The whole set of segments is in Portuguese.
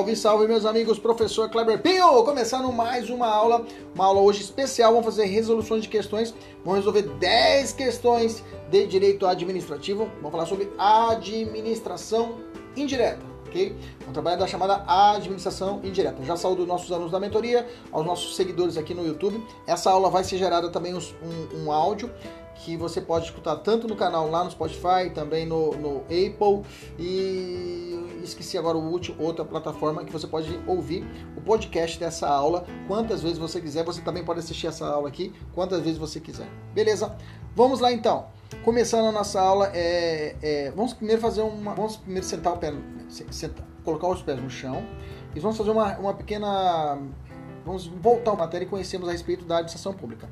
Salve, salve meus amigos, professor Kleber Pinho! Começando mais uma aula, uma aula hoje especial, vamos fazer resoluções de questões, vamos resolver 10 questões de direito administrativo, vamos falar sobre administração indireta, ok? Vamos trabalhar da chamada administração indireta. Já saúdo nossos alunos da mentoria, aos nossos seguidores aqui no YouTube. Essa aula vai ser gerada também um, um áudio que você pode escutar tanto no canal lá no Spotify, também no, no Apple e esqueci agora o último, outra plataforma que você pode ouvir o podcast dessa aula quantas vezes você quiser. Você também pode assistir essa aula aqui quantas vezes você quiser. Beleza? Vamos lá então. Começando a nossa aula, é, é, vamos primeiro fazer uma. Vamos primeiro sentar o pé, sentar, colocar os pés no chão e vamos fazer uma, uma pequena. Vamos voltar à matéria e conhecermos a respeito da administração pública.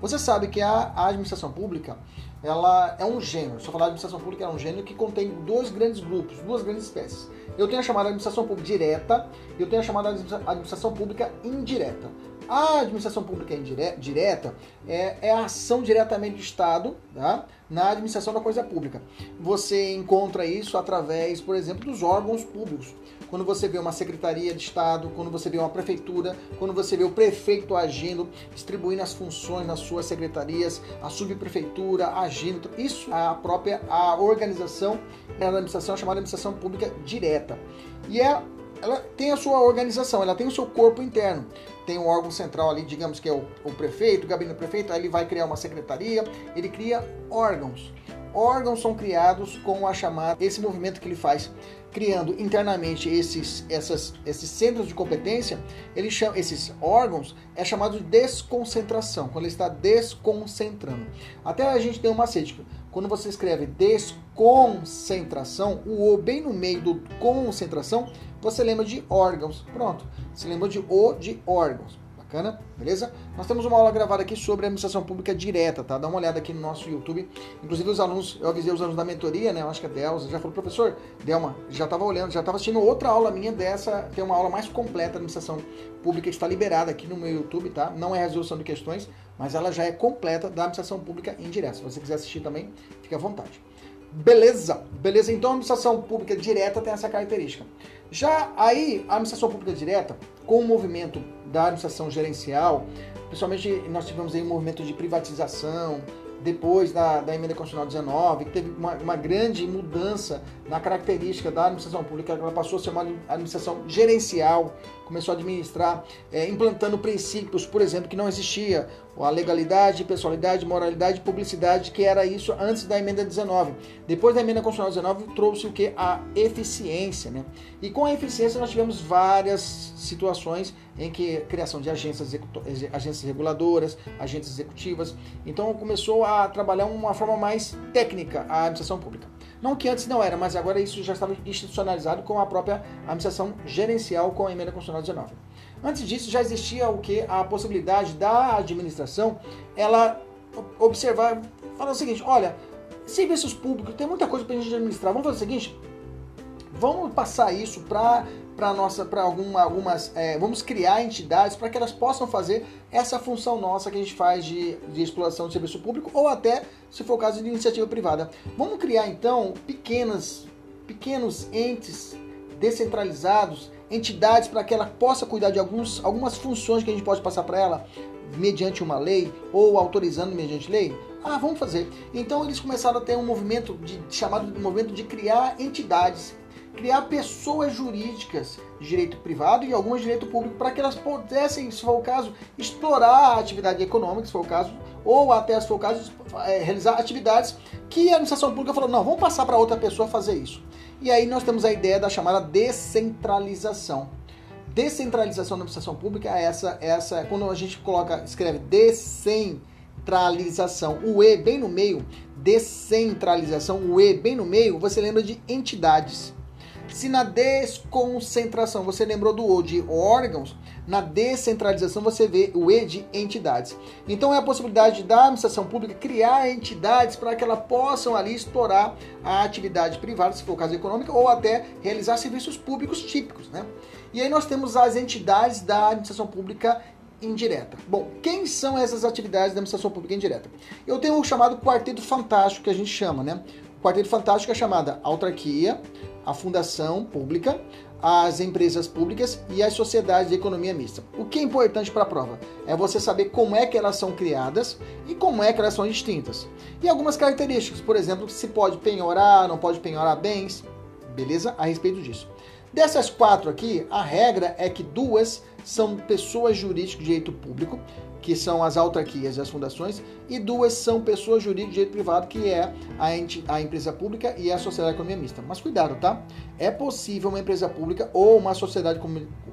Você sabe que a, administração pública ela é um gênero. Se eu falar de administração pública, é um gênero que contém dois grandes grupos, duas grandes espécies. Eu tenho a chamada administração pública direta e eu tenho a chamada administração pública indireta. A administração pública direta é, é a ação diretamente do Estado tá? Na administração da coisa pública. Você encontra isso através, por exemplo, dos órgãos públicos. Quando você vê uma secretaria de Estado, quando você vê uma prefeitura, quando você vê o prefeito agindo, distribuindo as funções nas suas secretarias, a subprefeitura agindo, isso é a própria a organização da administração chamada administração pública direta. E é ela tem a sua organização, ela tem o seu corpo interno. Tem um órgão central ali, digamos que é o, o prefeito, o gabinete do prefeito, aí ele vai criar uma secretaria, ele cria órgãos. Órgãos são criados com a chamada, esse movimento que ele faz, criando internamente esses, essas, esses centros de competência, ele chama, esses órgãos é chamado de desconcentração, quando ele está desconcentrando. Até a gente tem um macete, quando você escreve desconcentração, o O bem no meio do concentração, você lembra de órgãos. Pronto, você lembra de O de órgãos. Bacana? Beleza? Nós temos uma aula gravada aqui sobre administração pública direta, tá? Dá uma olhada aqui no nosso YouTube. Inclusive os alunos, eu avisei os alunos da mentoria, né? Eu acho que a Delza já falou, professor, Delma, já estava olhando, já estava assistindo outra aula minha dessa, tem uma aula mais completa da administração pública que está liberada aqui no meu YouTube, tá? Não é resolução de questões, mas ela já é completa da administração pública indireta. Se você quiser assistir também, fique à vontade. Beleza, beleza. Então a administração pública direta tem essa característica. Já aí, a administração pública direta, com o movimento da administração gerencial, principalmente nós tivemos aí um movimento de privatização, depois da, da emenda constitucional 19, que teve uma, uma, grande mudança na característica da administração pública, ela passou a ser uma administração gerencial, começou a administrar, é, implantando princípios, por exemplo, que não existia, a legalidade, pessoalidade, moralidade e publicidade, que era isso antes da emenda 19. Depois da emenda constitucional 19, trouxe o que? A eficiência, né? E com a eficiência nós tivemos várias situações em que criação de agências, agências reguladoras, agências executivas. Então começou a trabalhar uma forma mais técnica a administração pública. Não que antes não era, mas agora isso já estava institucionalizado com a própria administração gerencial com a emenda constitucional 19. Antes disso já existia o que a possibilidade da administração ela observar, falar o seguinte, olha, serviços públicos tem muita coisa para a gente administrar. Vamos fazer o seguinte, vamos passar isso para para nossa para alguma, algumas é, vamos criar entidades para que elas possam fazer essa função nossa que a gente faz de, de exploração de serviço público ou até se for o caso de iniciativa privada vamos criar então pequenas pequenos entes descentralizados entidades para que ela possa cuidar de alguns, algumas funções que a gente pode passar para ela mediante uma lei ou autorizando mediante lei? Ah, vamos fazer. Então eles começaram a ter um movimento de, chamado de movimento de criar entidades, criar pessoas jurídicas de direito privado e algumas de direito público para que elas pudessem, se for o caso, explorar a atividade econômica, se for o caso, ou até, se for o caso, é, realizar atividades que a administração pública falou, não, vamos passar para outra pessoa fazer isso. E aí nós temos a ideia da chamada descentralização. Descentralização da administração pública é essa, essa quando a gente coloca, escreve descentralização. O E bem no meio, descentralização, o E bem no meio, você lembra de entidades. Se na desconcentração você lembrou do O de órgãos, na descentralização você vê o E de entidades. Então é a possibilidade da administração pública criar entidades para que elas possam ali explorar a atividade privada, se for o caso econômico, ou até realizar serviços públicos típicos. Né? E aí nós temos as entidades da administração pública indireta. Bom, quem são essas atividades da administração pública indireta? Eu tenho o chamado quarteto fantástico que a gente chama, né? O quarteto fantástico é chamada autarquia, a fundação pública, as empresas públicas e as sociedades de economia mista. O que é importante para a prova é você saber como é que elas são criadas e como é que elas são distintas. E algumas características, por exemplo, se pode penhorar, não pode penhorar bens, beleza? A respeito disso. Dessas quatro aqui, a regra é que duas são pessoas jurídicas de direito público, que são as autarquias e as fundações, e duas são pessoas jurídicas de direito privado, que é a, ente, a empresa pública e a sociedade de economia mista. Mas cuidado, tá? É possível uma empresa pública ou uma sociedade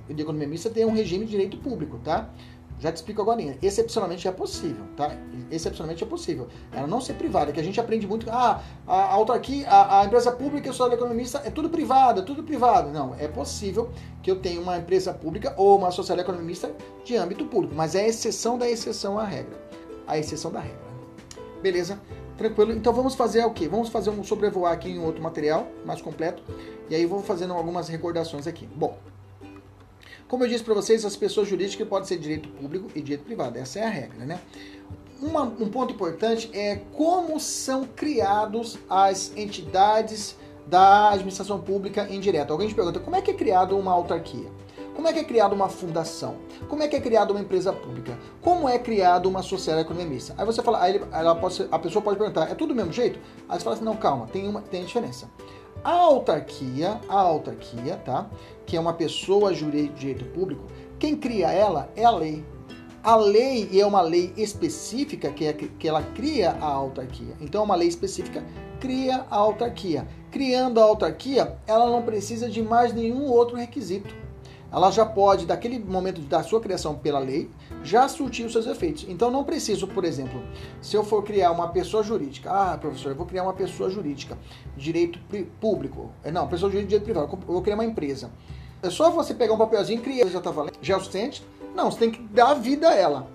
de economia mista ter um regime de direito público, tá? Já te explico agora. Excepcionalmente é possível, tá? Excepcionalmente é possível. Ela não ser privada, que a gente aprende muito. Ah, a autarquia, a, a empresa pública o social economista é tudo privado, é tudo privado. Não, é possível que eu tenha uma empresa pública ou uma social economista de âmbito público, mas é a exceção da exceção à regra. A exceção da regra. Beleza? Tranquilo? Então vamos fazer o quê? Vamos fazer um sobrevoar aqui em outro material mais completo. E aí vou fazendo algumas recordações aqui. Bom, como eu disse para vocês, as pessoas jurídicas podem ser direito público e direito privado. Essa é a regra, né? Uma, um ponto importante é como são criados as entidades da administração pública indireta. Alguém te pergunta como é que é criado uma autarquia? Como é que é criada uma fundação? Como é que é criada uma empresa pública? Como é criada uma sociedade economista? Aí você fala, aí ele, pode, a pessoa pode perguntar, é tudo do mesmo jeito? Aí você fala assim, não, calma, tem uma tem diferença. A autarquia, a autarquia, tá? Que é uma pessoa jurídica de direito público, quem cria ela é a lei. A lei é uma lei específica que, é, que ela cria a autarquia. Então, uma lei específica cria a autarquia. Criando a autarquia, ela não precisa de mais nenhum outro requisito ela já pode, daquele momento da sua criação pela lei, já surtir os seus efeitos. Então não preciso, por exemplo, se eu for criar uma pessoa jurídica, ah, professor, eu vou criar uma pessoa jurídica, direito público, é, não, pessoa jurídica, direito privado, eu vou criar uma empresa. É só você pegar um papelzinho e criar, já está valendo, já é o suficiente? Não, você tem que dar vida a ela.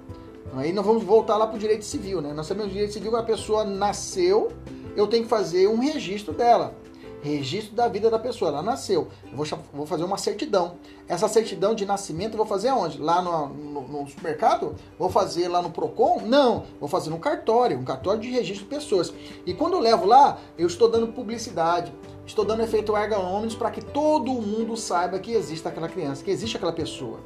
Aí nós vamos voltar lá para o direito civil, né? Nós sabemos que o direito civil, a pessoa nasceu, eu tenho que fazer um registro dela registro da vida da pessoa. Ela nasceu. Eu vou, vou fazer uma certidão. Essa certidão de nascimento eu vou fazer onde? Lá no, no, no, supermercado? Vou fazer lá no PROCON? Não. Vou fazer no cartório, um cartório de registro de pessoas. E quando eu levo lá, eu estou dando publicidade. Estou dando efeito erga omnes para que todo mundo saiba que existe aquela criança, que existe aquela pessoa.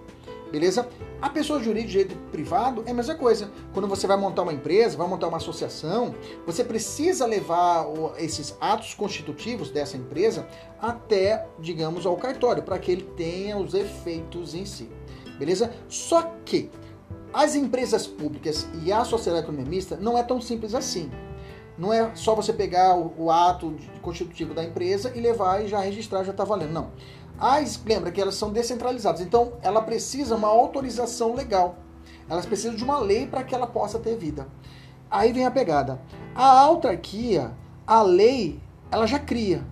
Beleza? A pessoa jurídica de direito privado é a mesma coisa. Quando você vai montar uma empresa, vai montar uma associação, você precisa levar esses atos constitutivos dessa empresa até, digamos, ao cartório, para que ele tenha os efeitos em si. Beleza? Só que as empresas públicas e a sociedade economista não é tão simples assim. Não é só você pegar o, o ato constitutivo da empresa e levar e já registrar, já está valendo. Não. As, lembra que elas são descentralizadas, então ela precisa uma autorização legal. Elas precisam de uma lei para que ela possa ter vida. Aí vem a pegada. A autarquia, a lei, ela já cria.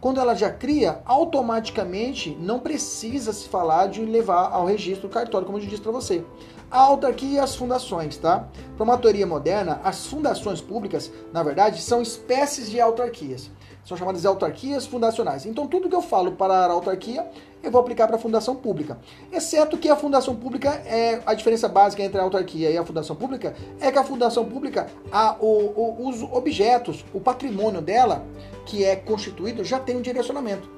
Quando ela já cria, automaticamente não precisa se falar de levar ao registro cartório, como eu disse para você. A autarquia e as fundações, tá? Para uma teoria moderna, as fundações públicas, na verdade, são espécies de autarquias. São chamadas de autarquias fundacionais. Então, tudo que eu falo para a autarquia, eu vou aplicar para a fundação pública. Exceto que a fundação pública, é a diferença básica entre a autarquia e a fundação pública é que a fundação pública, a, o, o, os objetos, o patrimônio dela, que é constituído, já tem um direcionamento.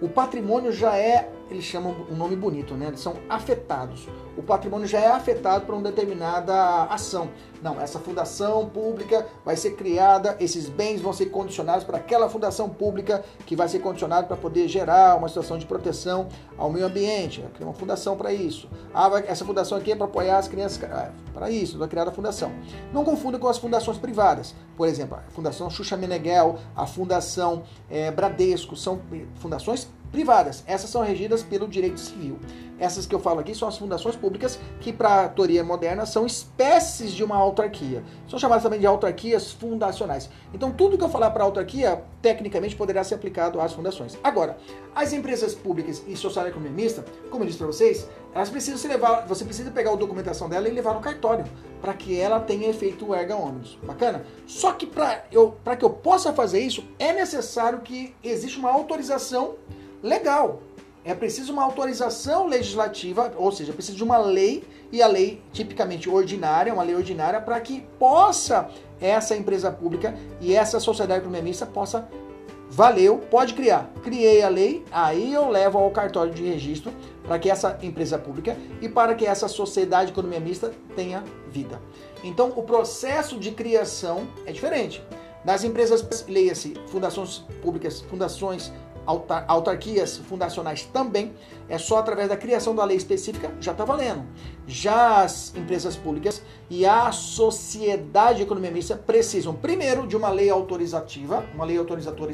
O patrimônio já é eles chamam um nome bonito, né? Eles são afetados. O patrimônio já é afetado por uma determinada ação. Não, essa fundação pública vai ser criada, esses bens vão ser condicionados para aquela fundação pública que vai ser condicionada para poder gerar uma situação de proteção ao meio ambiente. Vai criar uma fundação para isso. Ah, essa fundação aqui é para apoiar as crianças. Ah, para isso, vai criar a fundação. Não confunda com as fundações privadas. Por exemplo, a Fundação Xuxa Meneghel, a Fundação é, Bradesco, são fundações privadas. Essas são regidas pelo direito civil. Essas que eu falo aqui são as fundações públicas, que para a teoria moderna são espécies de uma autarquia. São chamadas também de autarquias fundacionais. Então, tudo que eu falar para autarquia, tecnicamente poderá ser aplicado às fundações. Agora, as empresas públicas e social economia como eu disse para vocês, elas precisam se levar, você precisa pegar a documentação dela e levar no cartório, para que ela tenha efeito erga omnibus. Bacana? Só que para eu, que eu possa fazer isso, é necessário que exista uma autorização legal. É preciso uma autorização legislativa, ou seja, precisa de uma lei, e a lei tipicamente ordinária, uma lei ordinária, para que possa essa empresa pública e essa sociedade economista possa valeu, pode criar. Criei a lei, aí eu levo ao cartório de registro para que essa empresa pública e para que essa sociedade de economia mista tenha vida. Então, o processo de criação é diferente. Nas empresas, leia-se fundações públicas, fundações autar autarquias fundacionais também, é só através da criação da lei específica, já está valendo. Já as empresas públicas e a sociedade de economia mista precisam, primeiro, de uma lei autorizativa, uma lei autorizadora,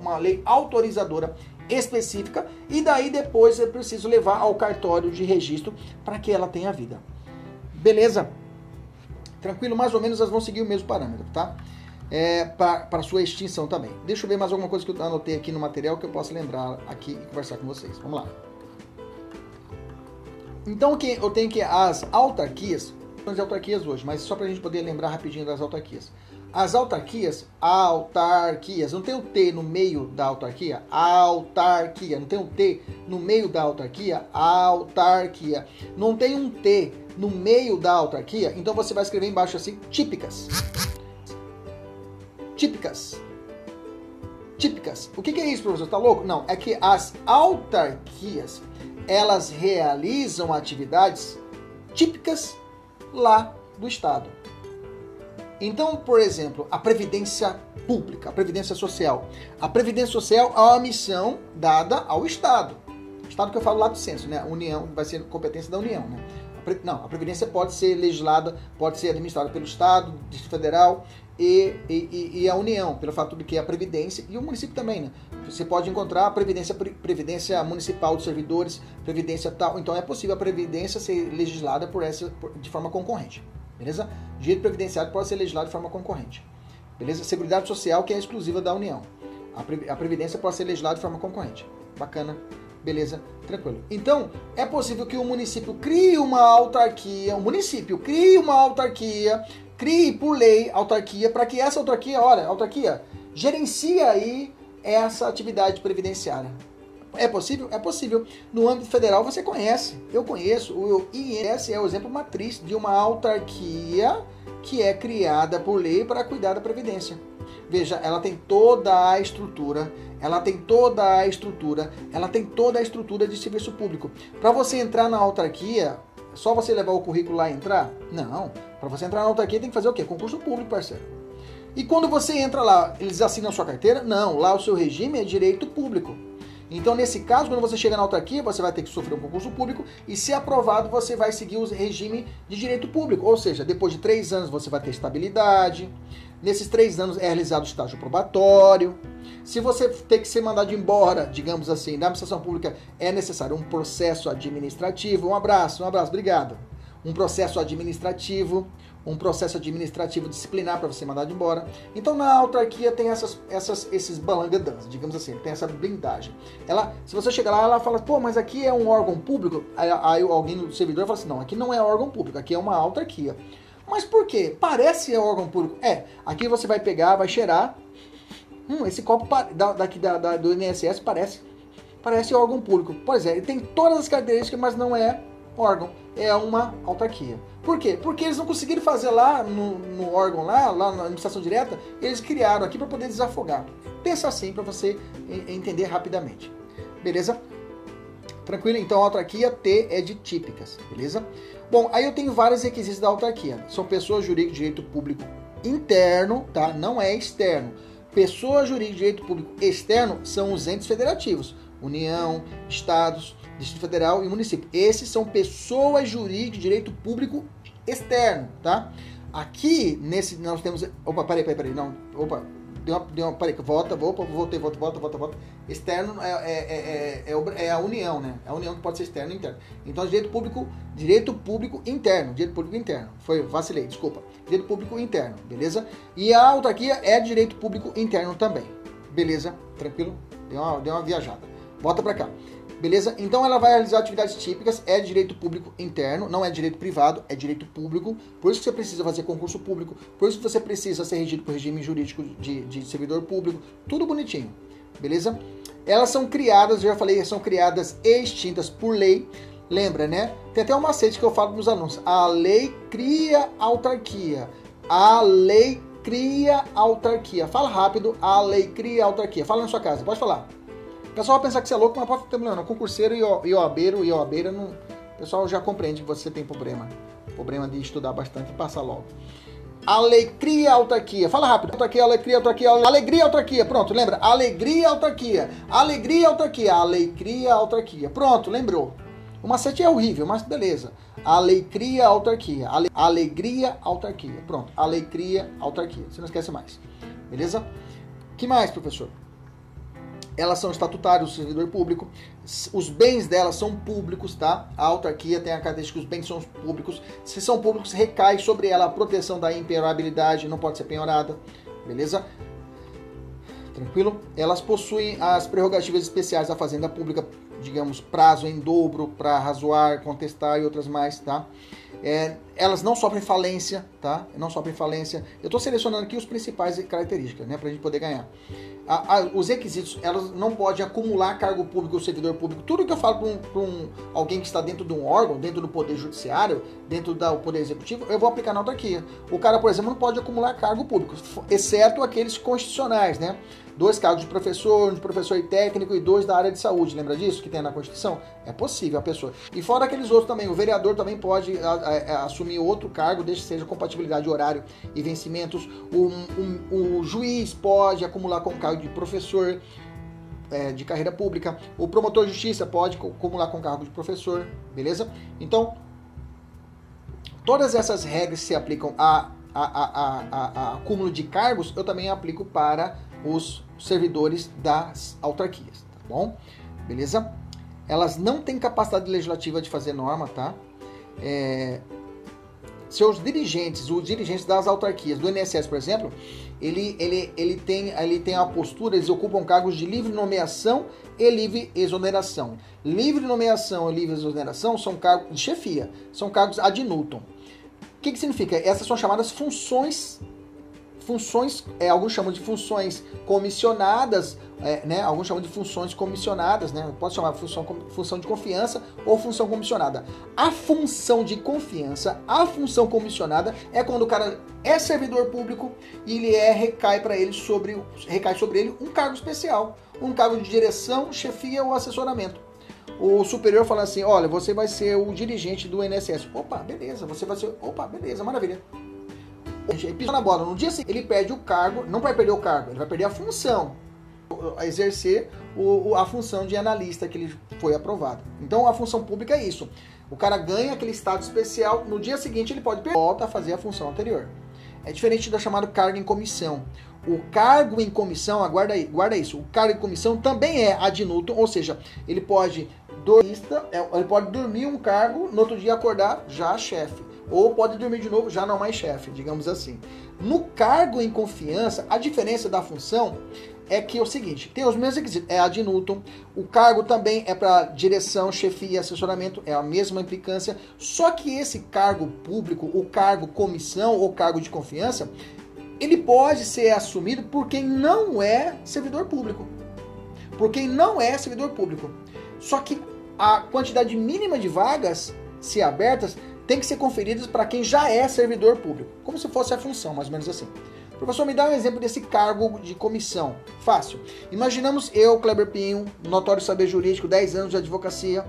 uma lei autorizadora específica, e daí depois é preciso levar ao cartório de registro para que ela tenha vida. Beleza? Tranquilo? Mais ou menos elas vão seguir o mesmo parâmetro, tá? É, para sua extinção também. Deixa eu ver mais alguma coisa que eu anotei aqui no material que eu possa lembrar aqui e conversar com vocês. Vamos lá. Então que eu tenho que as autarquias, de autarquias hoje, mas só para a gente poder lembrar rapidinho das autarquias. As autarquias, autarquias, não tem o T no meio da autarquia? Autarquia, não tem o T no meio da autarquia? Autarquia. Não tem um T no meio da autarquia? Então você vai escrever embaixo assim, típicas típicas. Típicas. O que, é isso, professor? Tá louco? Não, é que as autarquias elas realizam atividades típicas lá do Estado. Então, por exemplo, a previdência pública, a previdência social. A previdência social é uma missão dada ao Estado. Estado que eu falo lá do censo, né? União vai ser competência da União, né? Não, a previdência pode ser legislada, pode ser administrada pelo Estado, Distrito Federal, e, e, e, a União, pelo fato de que a Previdência, e o município também, né? Você pode encontrar a Previdência, Previdência Municipal dos Servidores, Previdência tal. Então é possível a Previdência ser legislada por essa, de forma concorrente. Beleza? Direito previdenciário pode ser legislado de forma concorrente. Beleza? Seguridade Social, que é exclusiva da União. A Previdência pode ser legislada de forma concorrente. Bacana. Beleza? Tranquilo. Então, é possível que o município crie uma autarquia, o município crie uma autarquia crie por lei autarquia para que essa autarquia, olha, autarquia, gerencia aí essa atividade previdenciária. É possível? É possível. No âmbito federal você conhece, eu conheço, o INSS é o exemplo matriz de uma autarquia que é criada por lei para cuidar da previdência. Veja, ela tem toda a estrutura, ela tem toda a estrutura, ela tem toda a estrutura de serviço público. Para você entrar na autarquia, só você levar o currículo lá e entrar? Não. Para você entrar na autarquia tem que fazer o quê? Concurso público, parceiro. E quando você entra lá, eles assinam sua carteira? Não. Lá o seu regime é direito público. Então, nesse caso, quando você chega na autarquia, você vai ter que sofrer um concurso público e, se aprovado, você vai seguir o regime de direito público. Ou seja, depois de três anos você vai ter estabilidade. Nesses três anos é realizado o estágio probatório. Se você ter que ser mandado embora, digamos assim, da administração pública, é necessário um processo administrativo. Um abraço, um abraço, obrigado. Um processo administrativo um processo administrativo disciplinar para você mandar embora. Então na autarquia tem essas, essas, esses balangadãs, digamos assim, tem essa blindagem. Ela, se você chegar lá, ela fala, pô, mas aqui é um órgão público. Aí, aí alguém no servidor fala assim, não, aqui não é órgão público, aqui é uma autarquia. Mas por quê? Parece órgão público. É, aqui você vai pegar, vai cheirar. Hum, esse copo daqui da, da, do INSS parece. parece órgão público. Pois é, ele tem todas as características, mas não é órgão, é uma autarquia. Por quê? Porque eles não conseguiram fazer lá no, no órgão, lá, lá na administração direta, eles criaram aqui para poder desafogar. Pensa assim para você entender rapidamente. Beleza? Tranquilo? Então autarquia T é de típicas, beleza? Bom, aí eu tenho vários requisitos da autarquia. São pessoas jurídicas de direito público interno, tá? Não é externo. Pessoa jurídica de direito público externo são os entes federativos, União, Estados, Distrito Federal e município. Esses são pessoas jurídicas de direito público externo, tá? Aqui, nesse, nós temos... Opa, peraí, peraí, peraí, não, opa, deu uma, deu uma peraí, volta, volta, voltei, volta, volta, volta, volta. Externo é, é, é, é, é a união, né? É a união que pode ser externo e interno. Então, direito público, direito público interno, direito público interno. Foi, vacilei, desculpa. Direito público interno, beleza? E a autarquia é direito público interno também. Beleza? Tranquilo? Deu uma, deu uma viajada. Volta para cá. Beleza? Então ela vai realizar atividades típicas, é direito público interno, não é direito privado, é direito público. Por isso que você precisa fazer concurso público, por isso que você precisa ser regido por regime jurídico de, de servidor público, tudo bonitinho. Beleza? Elas são criadas, eu já falei, são criadas e extintas por lei. Lembra, né? Tem até um macete que eu falo para os alunos. A lei cria autarquia. A lei cria autarquia. Fala rápido. A lei cria autarquia. Fala na sua casa. Pode falar. Pessoal vai pensar que você é louco, mas pode ter problema. Concurseiro e oabeiro e oabeira, não... o pessoal já compreende que você tem problema. Problema de estudar bastante e passar logo. Alegria, autarquia. Fala rápido. Autarquia, alegria, autarquia. Alegria, autarquia. Pronto, lembra? Alegria, autarquia. Alegria, autarquia. Alegria, autarquia. Pronto, lembrou. O macete é horrível, mas beleza. Alegria, autarquia. Ale... Alegria, autarquia. Pronto. Alegria, autarquia. Você não esquece mais. Beleza? que mais, professor? Elas são estatutárias do servidor público, os bens delas são públicos, tá? A autarquia tem a característica que os bens são públicos. Se são públicos, recai sobre ela a proteção da impenhorabilidade, não pode ser penhorada, beleza? Tranquilo? Elas possuem as prerrogativas especiais da Fazenda Pública, digamos, prazo em dobro para razoar, contestar e outras mais, tá? É, elas não sofrem falência, tá? Não sofrem falência. Eu estou selecionando aqui os principais características, né, para a gente poder ganhar. A, a, os requisitos, elas não podem acumular cargo público ou servidor público. Tudo que eu falo para um, um, alguém que está dentro de um órgão, dentro do poder judiciário, dentro do poder executivo, eu vou aplicar na autarquia. O cara, por exemplo, não pode acumular cargo público, exceto aqueles constitucionais, né? Dois cargos de professor, de professor e técnico e dois da área de saúde. Lembra disso que tem na Constituição? É possível a pessoa. E fora aqueles outros também, o vereador também pode a, a assumir outro cargo, desde que seja compatibilidade de horário e vencimentos. O, um, o juiz pode acumular com cargo de professor. É, de carreira pública, o promotor de justiça pode acumular com cargo de professor, beleza? Então, todas essas regras se aplicam a, a, a, a, a acúmulo de cargos, eu também aplico para os servidores das autarquias, tá bom? Beleza? Elas não têm capacidade legislativa de fazer norma, tá? É, seus dirigentes, os dirigentes das autarquias, do INSS, por exemplo, ele, ele, ele, tem, ele tem a postura, eles ocupam cargos de livre nomeação e livre exoneração. Livre nomeação e livre exoneração são cargos de chefia, são cargos ad nutum. O que, que significa? Essas são chamadas funções funções, é, alguns chamam de funções comissionadas, é, né? Alguns chamam de funções comissionadas, né? Pode chamar função, função de confiança ou função comissionada. A função de confiança, a função comissionada é quando o cara é servidor público e ele é recai para ele sobre recai sobre ele um cargo especial, um cargo de direção, chefia ou assessoramento o superior fala assim: olha, você vai ser o dirigente do INSS. Opa, beleza, você vai ser. Opa, beleza, maravilha. Ele pisa na bola. No dia seguinte, ele perde o cargo, não vai perder o cargo, ele vai perder a função, a exercer o, a função de analista que ele foi aprovado. Então a função pública é isso. O cara ganha aquele estado especial, no dia seguinte ele pode volta a fazer a função anterior. É diferente da chamada cargo em comissão. O cargo em comissão, aguarda aí, guarda isso. O cargo em comissão também é ad nutum, ou seja, ele pode dormir, é, ele pode dormir um cargo, no outro dia acordar já chefe ou pode dormir de novo já não mais chefe, digamos assim. No cargo em confiança, a diferença da função é que é o seguinte, tem os mesmos requisitos, é ad nutum, o cargo também é para direção, chefia e assessoramento, é a mesma implicância, só que esse cargo público, o cargo comissão ou cargo de confiança, ele pode ser assumido por quem não é servidor público. por quem não é servidor público. Só que a quantidade mínima de vagas, se abertas, tem que ser conferidas para quem já é servidor público, como se fosse a função, mais ou menos assim. Professor, me dá um exemplo desse cargo de comissão. Fácil. Imaginamos eu, Kleber Pinho, notório saber jurídico, 10 anos de advocacia.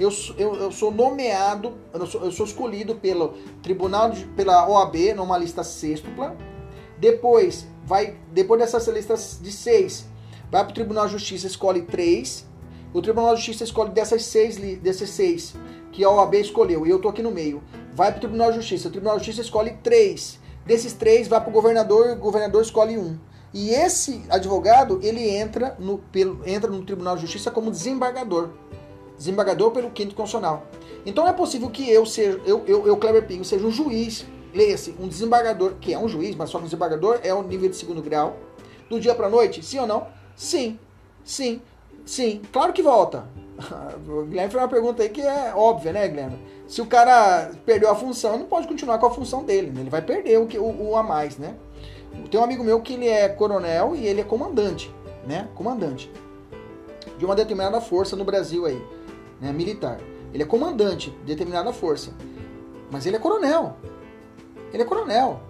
Eu, eu, eu sou nomeado, eu sou, eu sou, escolhido pelo tribunal, de, pela OAB, numa lista sextupla. Depois, vai, depois dessas listas de seis, vai para o Tribunal de Justiça, escolhe três. O Tribunal de Justiça escolhe dessas seis, desses seis que a OAB escolheu, e eu tô aqui no meio. Vai para o Tribunal de Justiça. O Tribunal de Justiça escolhe três. Desses três, vai para o governador e o governador escolhe um. E esse advogado, ele entra no, pelo, entra no Tribunal de Justiça como desembargador. Desembargador pelo quinto constitucional. Então é possível que eu seja, eu, eu, eu Pinho, seja um juiz, leia-se, um desembargador, que é um juiz, mas só que um desembargador é o nível de segundo grau. Do dia para noite, sim ou não? Sim, sim, sim. Claro que volta. O Guilherme fez uma pergunta aí que é óbvia, né, Guilherme? Se o cara perdeu a função, não pode continuar com a função dele, né? Ele vai perder o, que, o, o a mais, né? Tem um amigo meu que ele é coronel e ele é comandante, né? Comandante de uma determinada força no Brasil aí, né? Militar. Ele é comandante de determinada força, mas ele é coronel. Ele é coronel.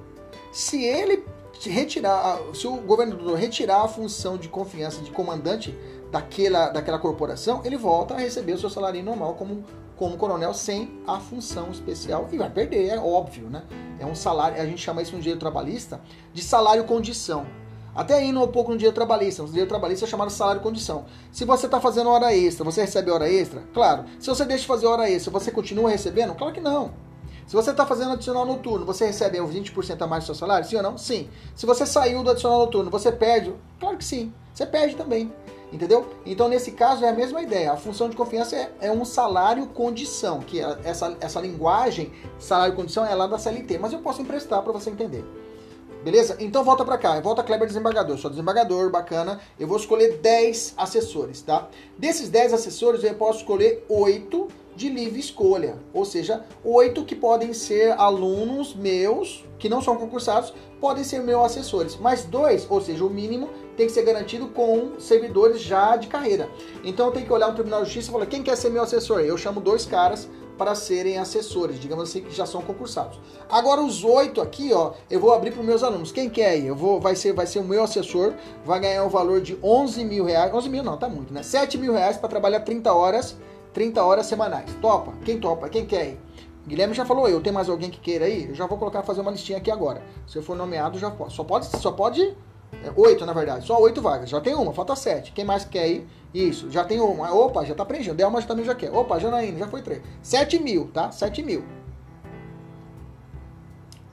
Se ele retirar, se o governador retirar a função de confiança de comandante daquela, daquela corporação, ele volta a receber o seu salário normal como, como coronel sem a função especial e vai perder, é óbvio, né? É um salário, a gente chama isso no direito trabalhista de salário condição. Até indo um pouco no direito trabalhista, no direito trabalhista é chamado salário condição. Se você está fazendo hora extra, você recebe hora extra? Claro. Se você deixa de fazer hora extra, você continua recebendo? Claro que não. Se você está fazendo adicional noturno, você recebe 20% a mais do seu salário? Sim ou não? Sim. Se você saiu do adicional noturno, você perde? Claro que sim. Você perde também. Entendeu? Então, nesse caso, é a mesma ideia. A função de confiança é, é um salário-condição, que é essa, essa linguagem, salário-condição, é lá da CLT, mas eu posso emprestar para você entender. Beleza? Então volta para cá, volta Kleber desembargador. Sou desembargador, bacana. Eu vou escolher 10 assessores, tá? Desses 10 assessores, eu posso escolher 8 de livre escolha, ou seja, 8 que podem ser alunos meus, que não são concursados, podem ser meus assessores. Mas dois, ou seja, o mínimo, tem que ser garantido com servidores já de carreira. Então eu tenho que olhar no Tribunal de Justiça e falar, quem quer ser meu assessor? Eu chamo dois caras para serem assessores, digamos assim, que já são concursados. Agora os oito aqui, ó, eu vou abrir para os meus alunos. Quem quer ir? Eu vou, vai ser, vai ser o meu assessor, vai ganhar o valor de 11 mil reais. 11 mil não, tá muito, né? 7 mil reais para trabalhar 30 horas, 30 horas semanais. Topa? Quem topa? Quem quer ir? Guilherme já falou, eu tem mais alguém que queira ir? Eu já vou colocar fazer uma listinha aqui agora. Se eu for nomeado, já posso. Só pode, só pode é, oito, na verdade. Só oito vagas. Já tem uma, falta sete. Quem mais quer ir? Isso, já tem uma. Opa, já tá preenchendo. Delma também já quer. Opa, Janaína, já foi três. Sete mil, tá? Sete mil.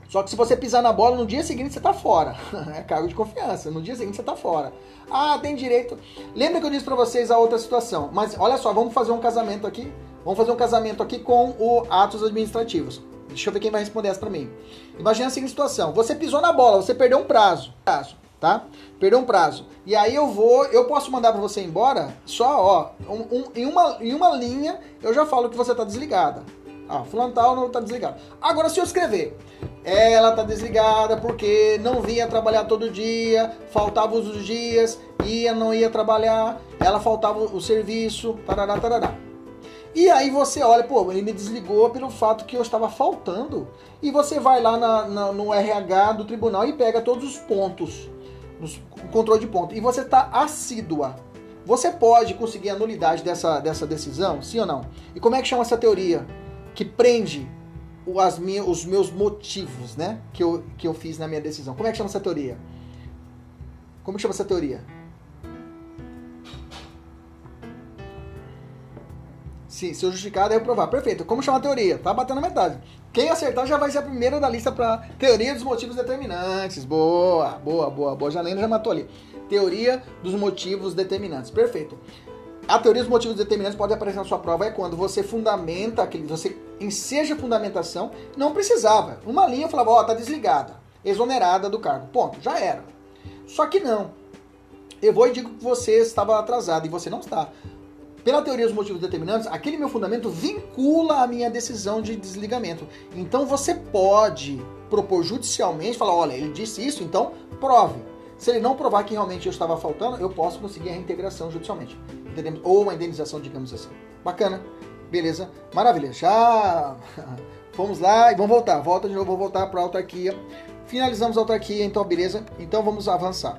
Só que se você pisar na bola, no dia seguinte você tá fora. É cargo de confiança. No dia seguinte você tá fora. Ah, tem direito. Lembra que eu disse para vocês a outra situação. Mas olha só, vamos fazer um casamento aqui. Vamos fazer um casamento aqui com o atos administrativos. Deixa eu ver quem vai responder essa para mim. Imagina a seguinte situação. Você pisou na bola, você perdeu um prazo. Prazo tá? Perdeu um prazo. E aí eu vou, eu posso mandar para você embora só, ó, um, um, em, uma, em uma linha eu já falo que você tá desligada. Ah, fulano tal não tá desligado. Agora se eu escrever, ela tá desligada porque não vinha trabalhar todo dia, faltava os dias, ia, não ia trabalhar, ela faltava o serviço, tarará, tarará. E aí você olha, pô, ele me desligou pelo fato que eu estava faltando. E você vai lá na, na, no RH do tribunal e pega todos os pontos no controle de ponto, e você está assídua, você pode conseguir a nulidade dessa, dessa decisão? Sim ou não? E como é que chama essa teoria? Que prende as minhas, os meus motivos, né? Que eu, que eu fiz na minha decisão. Como é que chama essa teoria? Como chama essa teoria? Se eu justificar, daí eu provar. Perfeito. Como chama a teoria? Tá batendo a metade. Quem acertar já vai ser a primeira da lista para teoria dos motivos determinantes. Boa, boa, boa, boa. Já já matou ali. Teoria dos motivos determinantes. Perfeito. A teoria dos motivos determinantes pode aparecer na sua prova é quando você fundamenta aquele, você enseja a fundamentação, não precisava. Uma linha falava, ó, oh, tá desligada, exonerada do cargo. Ponto, já era. Só que não. Eu vou e digo que você estava atrasado e você não está pela teoria dos motivos determinantes, aquele meu fundamento vincula a minha decisão de desligamento. Então você pode propor judicialmente, falar, olha, ele disse isso, então prove. Se ele não provar que realmente eu estava faltando, eu posso conseguir a reintegração judicialmente. Entendemos? Ou uma indenização, digamos assim. Bacana. Beleza. Maravilha. Já fomos lá e vamos voltar. Volta de novo, vou voltar para a autarquia. Finalizamos a autarquia, então beleza. Então vamos avançar.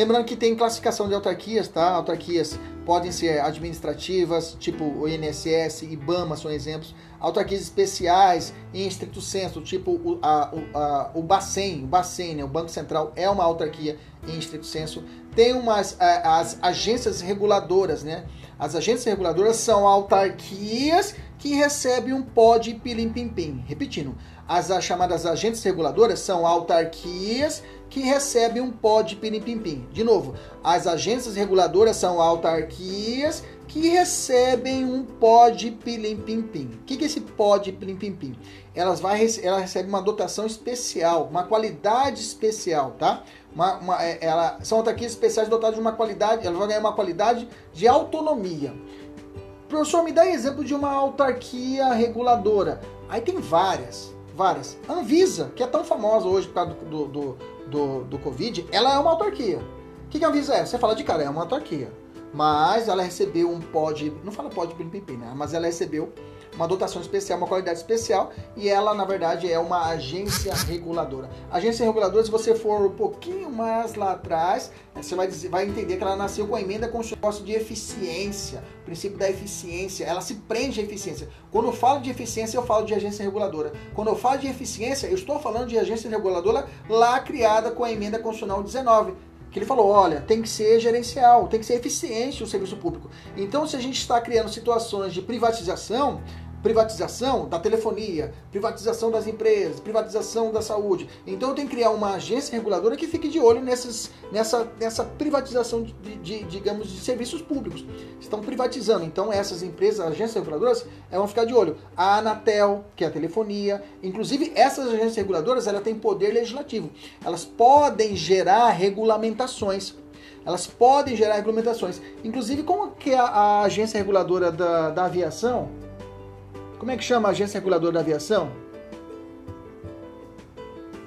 Lembrando que tem classificação de autarquias, tá? Autarquias podem ser administrativas, tipo o INSS, IBAMA são exemplos. Autarquias especiais, em estrito senso, tipo o, a, o, a, o Bacen, o Bacen, né? o Banco Central é uma autarquia em estrito senso. Tem umas as agências reguladoras, né? As agências reguladoras são autarquias que recebem um pó de pilim-pim-pim. Repetindo, as chamadas agências reguladoras são autarquias que recebe um pó de pirim-pim-pim. De novo, as agências reguladoras são autarquias que recebem um pó de pilim-pim-pim. O que é esse pó de pilim-pim-pim? Elas vai, ela recebe uma dotação especial, uma qualidade especial, tá? Uma, uma, é, ela, são autarquias especiais dotadas de uma qualidade, elas vão ganhar uma qualidade de autonomia. Professor, me dá exemplo de uma autarquia reguladora. Aí tem várias, várias. A Anvisa, que é tão famosa hoje por causa do, do, do, do Covid, ela é uma autarquia. O que, que a Anvisa é? Você fala de cara, é uma autarquia. Mas ela recebeu um pod, não fala pod pimpim, né? Mas ela recebeu uma dotação especial, uma qualidade especial, e ela, na verdade, é uma agência reguladora. Agência reguladora, se você for um pouquinho mais lá atrás, você vai, dizer, vai entender que ela nasceu com a emenda negócio de eficiência, o princípio da eficiência, ela se prende à eficiência. Quando eu falo de eficiência, eu falo de agência reguladora. Quando eu falo de eficiência, eu estou falando de agência reguladora lá criada com a emenda constitucional 19, que ele falou, olha, tem que ser gerencial, tem que ser eficiente o serviço público. Então, se a gente está criando situações de privatização, privatização da telefonia, privatização das empresas, privatização da saúde. Então eu tenho que criar uma agência reguladora que fique de olho nessas, nessa, nessa privatização de, de, digamos, de serviços públicos. Estão privatizando. Então essas empresas, agências reguladoras, vão ficar de olho. A Anatel, que é a telefonia, inclusive essas agências reguladoras, ela tem poder legislativo. Elas podem gerar regulamentações. Elas podem gerar regulamentações. Inclusive, como que a, a agência reguladora da, da aviação, como é que chama a agência reguladora da aviação?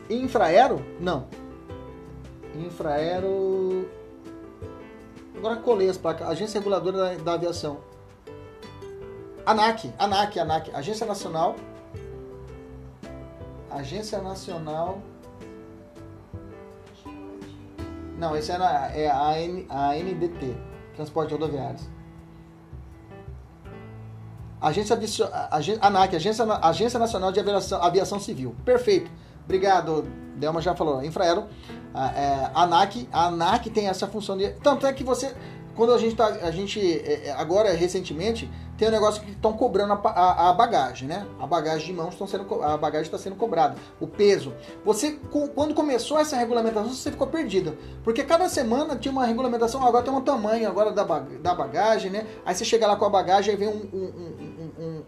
Infraero? Não. Infraero. Agora colei as placas. Agência Reguladora da, da Aviação. ANAC, ANAC, ANAC. Agência Nacional. Agência Nacional. Não, esse é, na, é a, N, a NDT, Transporte Rodoviários. Agência, ANAC, Agência, Agência Nacional de Aviação, Aviação Civil. Perfeito. Obrigado, Delma já falou. Infraero, é, ANAC, a ANAC tem essa função de. Tanto é que você, quando a gente tá, a gente é, é, agora recentemente tem um negócio que estão cobrando a, a, a, bagagem, né? A bagagem de mãos estão sendo a bagagem está sendo cobrada, o peso. Você quando começou essa regulamentação você ficou perdida, porque cada semana tinha uma regulamentação, agora tem um tamanho agora da, da bagagem, né? Aí você chega lá com a bagagem aí vem um, um, um,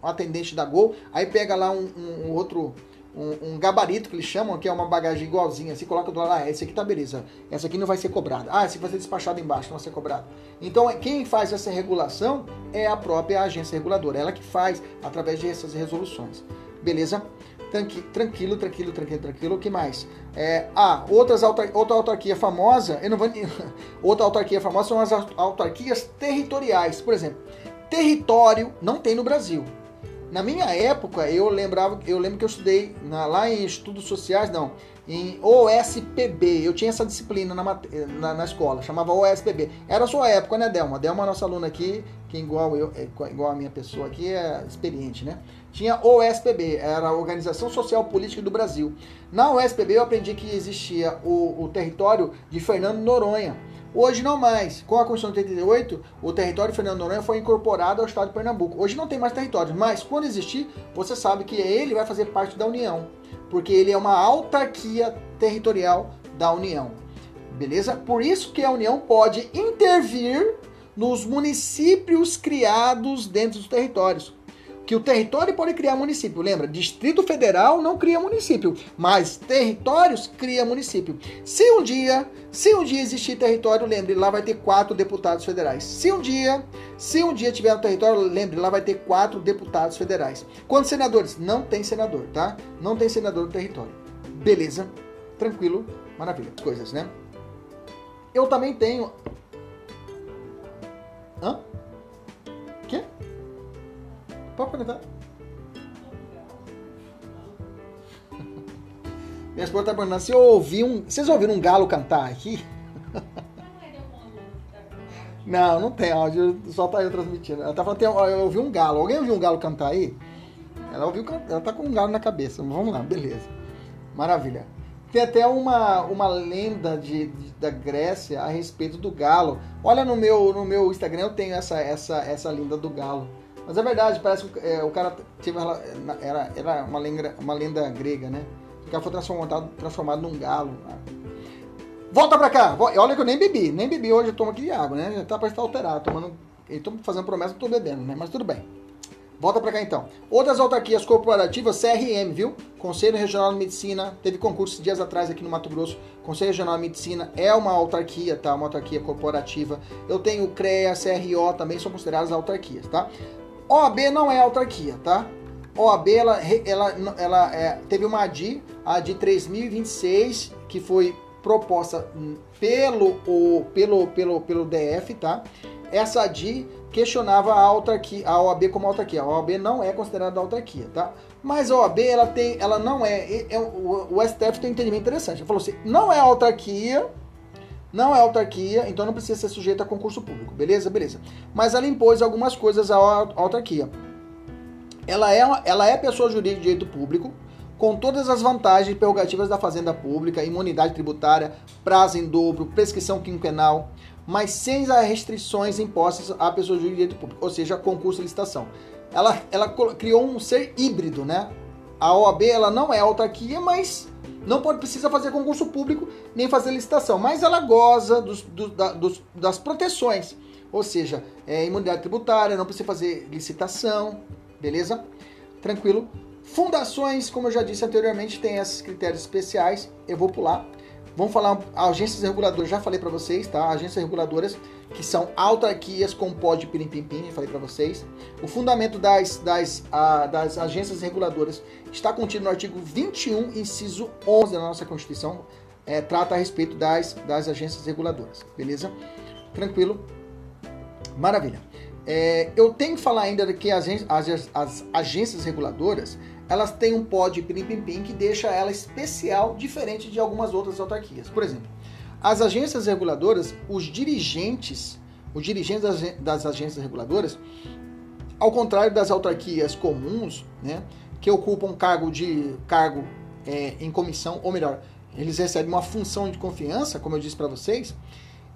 um atendente da Gol, aí pega lá um outro um, um, gabarito que eles chamam, que é uma bagagem igualzinha, você coloca do lado, ah, esse aqui tá beleza, essa aqui não vai ser cobrada, ah, esse vai ser despachado embaixo, não vai ser cobrado. Então, quem faz essa regulação é a própria agência reguladora, ela que faz através dessas resoluções. Beleza? Tranquilo, tranquilo, tranquilo, tranquilo. O que mais? É, ah, outras autar outra autarquia famosa, eu não vou. outra autarquia famosa são as autarquias territoriais. Por exemplo, território não tem no Brasil. Na minha época, eu lembrava, eu lembro que eu estudei na, lá em estudos sociais, não, em OSPB. Eu tinha essa disciplina na, na, na, escola, chamava OSPB. Era a sua época, né, Delma? Delma, nossa aluna aqui, que igual eu, é, igual a minha pessoa aqui, é experiente, né? Tinha OSPB, era a Organização Social Política do Brasil. Na OSPB eu aprendi que existia o, o território de Fernando Noronha Hoje não mais. Com a Constituição de 88, o território de Fernando Noronha foi incorporado ao estado de Pernambuco. Hoje não tem mais território, mas quando existir, você sabe que ele vai fazer parte da União, porque ele é uma autarquia territorial da União. Beleza? Por isso que a União pode intervir nos municípios criados dentro dos territórios que o território pode criar município. Lembra? Distrito Federal não cria município, mas territórios cria município. Se um dia, se um dia existir território, lembre, lá vai ter quatro deputados federais. Se um dia, se um dia tiver um território, lembre, lá vai ter quatro deputados federais. Quantos senadores? Não tem senador, tá? Não tem senador no território. Beleza? Tranquilo? Maravilha. Coisas, né? eu também tenho. Hã? Pode perguntar. Minha esposa tá perguntando se eu ouvi um. Vocês ouviram um galo cantar aqui? Não, não tem áudio, só tá eu transmitindo. Ela tá falando, tem, eu ouvi um galo. Alguém ouviu um galo cantar aí? Ela ouviu, ela tá com um galo na cabeça. Vamos lá, beleza. Maravilha. Tem até uma, uma lenda de, de, da Grécia a respeito do galo. Olha no meu, no meu Instagram, eu tenho essa, essa, essa lenda do galo. Mas é verdade, parece que é, o cara teve era, era uma, lenda, uma lenda grega, né? O cara foi transformado, transformado num galo. Volta pra cá. Olha que eu nem bebi. Nem bebi hoje, eu tomo aqui de água, né? Já tá pra estar alterado. Tomando, tô fazendo promessa, não tô bebendo, né? Mas tudo bem. Volta para cá então. Outras autarquias corporativas, CRM, viu? Conselho Regional de Medicina, teve concurso dias atrás aqui no Mato Grosso. Conselho Regional de Medicina é uma autarquia, tá? Uma autarquia corporativa. Eu tenho CREA, CRO, também são consideradas autarquias, tá? OAB não é autarquia, tá? OAB, ela, ela, ela é, teve uma ADI, a ADI 3026, que foi proposta pelo, o, pelo, pelo, pelo DF, tá? Essa ADI questionava a autarquia, a OAB como autarquia. A OAB não é considerada autarquia, tá? Mas a OAB, ela tem, ela não é, é o, o STF tem um entendimento interessante. Ele falou assim, não é autarquia, não é autarquia, então não precisa ser sujeita a concurso público, beleza? Beleza. Mas ela impôs algumas coisas à autarquia. Ela é, ela é pessoa jurídica de direito público, com todas as vantagens e prerrogativas da fazenda pública, imunidade tributária, prazo em dobro, prescrição quinquenal, mas sem as restrições impostas à pessoa jurídica de direito público, ou seja, concurso e licitação. Ela, ela criou um ser híbrido, né? A OAB ela não é autarquia, mas não pode, precisa fazer concurso público nem fazer licitação, mas ela goza dos, do, da, dos, das proteções, ou seja, é, imunidade tributária, não precisa fazer licitação, beleza? Tranquilo. Fundações, como eu já disse anteriormente, tem esses critérios especiais. Eu vou pular. Vamos falar agências reguladoras, já falei para vocês, tá? Agências reguladoras que são autarquias com pó de pirim-pim-pim, já falei para vocês. O fundamento das, das, a, das agências reguladoras está contido no artigo 21, inciso 11 da nossa Constituição, é, trata a respeito das, das agências reguladoras, beleza? Tranquilo? Maravilha. É, eu tenho que falar ainda que as, as, as agências reguladoras elas têm um pó de pirim-pim-pim que deixa ela especial, diferente de algumas outras autarquias. Por exemplo, as agências reguladoras, os dirigentes, os dirigentes das agências reguladoras, ao contrário das autarquias comuns, né, que ocupam cargo de cargo é, em comissão, ou melhor, eles recebem uma função de confiança, como eu disse para vocês,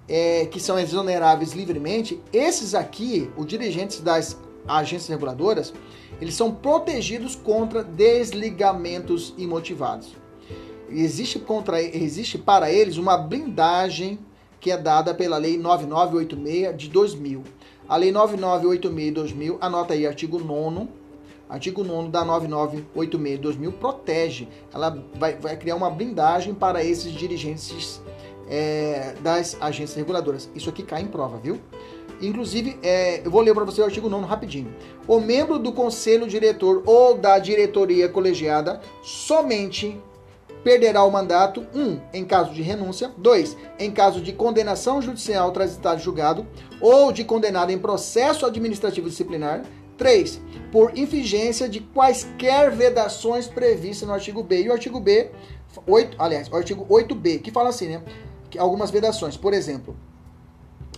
é, que são exoneráveis livremente. Esses aqui, os dirigentes das agências reguladoras, eles são protegidos contra desligamentos imotivados. Existe, contra, existe para eles uma blindagem que é dada pela Lei 9986 de 2000. A Lei 9986 de 2000, anota aí, artigo 9 artigo 9 da 9986 de 2000 protege, ela vai, vai criar uma blindagem para esses dirigentes é, das agências reguladoras. Isso aqui cai em prova, viu? Inclusive, é, eu vou ler para você o artigo 9 rapidinho. O membro do conselho diretor ou da diretoria colegiada somente perderá o mandato 1. Um, em caso de renúncia. 2. Em caso de condenação judicial transitado julgado ou de condenado em processo administrativo disciplinar. 3. Por infringência de quaisquer vedações previstas no artigo B. E o artigo B, 8, aliás, o artigo 8B, que fala assim, né? Que algumas vedações. Por exemplo,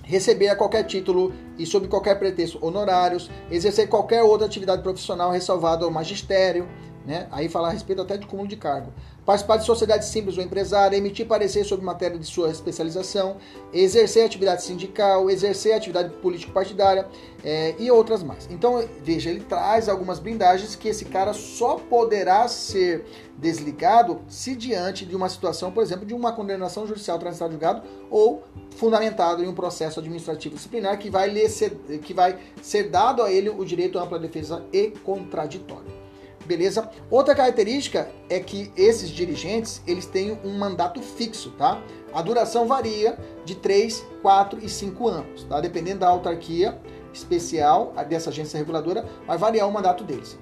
receber a qualquer título e sob qualquer pretexto honorários, exercer qualquer outra atividade profissional ressalvada ao magistério, né? Aí falar a respeito até de cúmulo de cargo participar de sociedade simples ou empresária, emitir parecer sobre matéria de sua especialização, exercer atividade sindical, exercer atividade político-partidária é, e outras mais. Então, veja, ele traz algumas blindagens que esse cara só poderá ser desligado se diante de uma situação, por exemplo, de uma condenação judicial transitada julgado ou fundamentado em um processo administrativo disciplinar que vai, ser, que vai ser dado a ele o direito à ampla defesa e contraditório. Beleza? Outra característica é que esses dirigentes, eles têm um mandato fixo, tá? A duração varia de 3, 4 e 5 anos, tá? Dependendo da autarquia especial dessa agência reguladora, vai variar o mandato deles.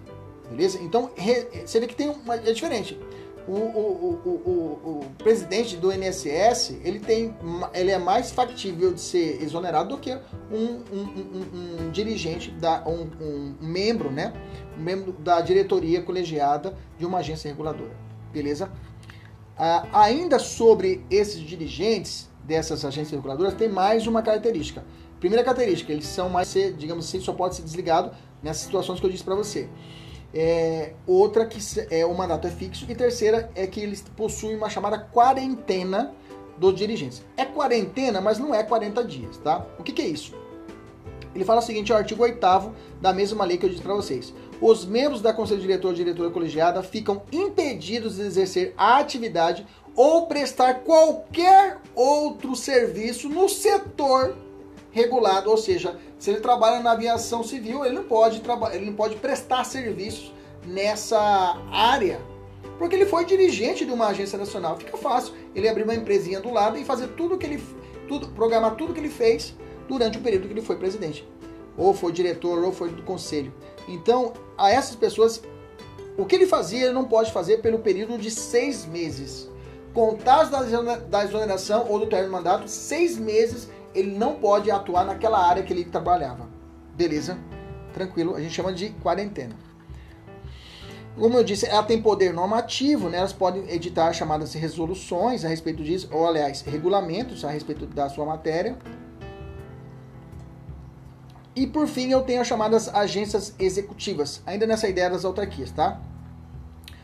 Beleza? Então, você vê que tem uma, é diferente. o, o, o, o, presidente do INSS ele, tem, ele é mais factível de ser exonerado do que um, um, um, um dirigente, da, um, membro, né? Membro da diretoria colegiada de uma agência reguladora. Beleza? Ah, ainda sobre esses dirigentes dessas agências reguladoras, tem mais uma característica. Primeira característica, eles são mais, digamos assim, só pode ser desligado nessas situações que eu disse para você. É, outra que é o mandato é fixo e terceira é que eles possuem uma chamada quarentena dos dirigentes. É quarentena, mas não é 40 dias, tá? O que, que é isso? Ele fala o seguinte, o artigo 8 da mesma lei que eu disse para vocês. Os membros da Conselho Diretor ou Diretora Colegiada ficam impedidos de exercer a atividade ou prestar qualquer outro serviço no setor regulado, ou seja, se ele trabalha na aviação civil, ele não pode ele não pode prestar serviços nessa área, porque ele foi dirigente de uma agência nacional. Fica fácil. Ele abrir uma empresinha do lado e fazer tudo que ele tudo programar tudo que ele fez durante o período que ele foi presidente, ou foi diretor, ou foi do conselho. Então, a essas pessoas, o que ele fazia, ele não pode fazer pelo período de seis meses. Contados da exoneração ou do término do mandato, seis meses ele não pode atuar naquela área que ele trabalhava. Beleza? Tranquilo, a gente chama de quarentena. Como eu disse, ela tem poder normativo, né? elas podem editar chamadas resoluções a respeito disso, ou aliás, regulamentos a respeito da sua matéria. E por fim, eu tenho as chamadas agências executivas, ainda nessa ideia das autarquias, tá?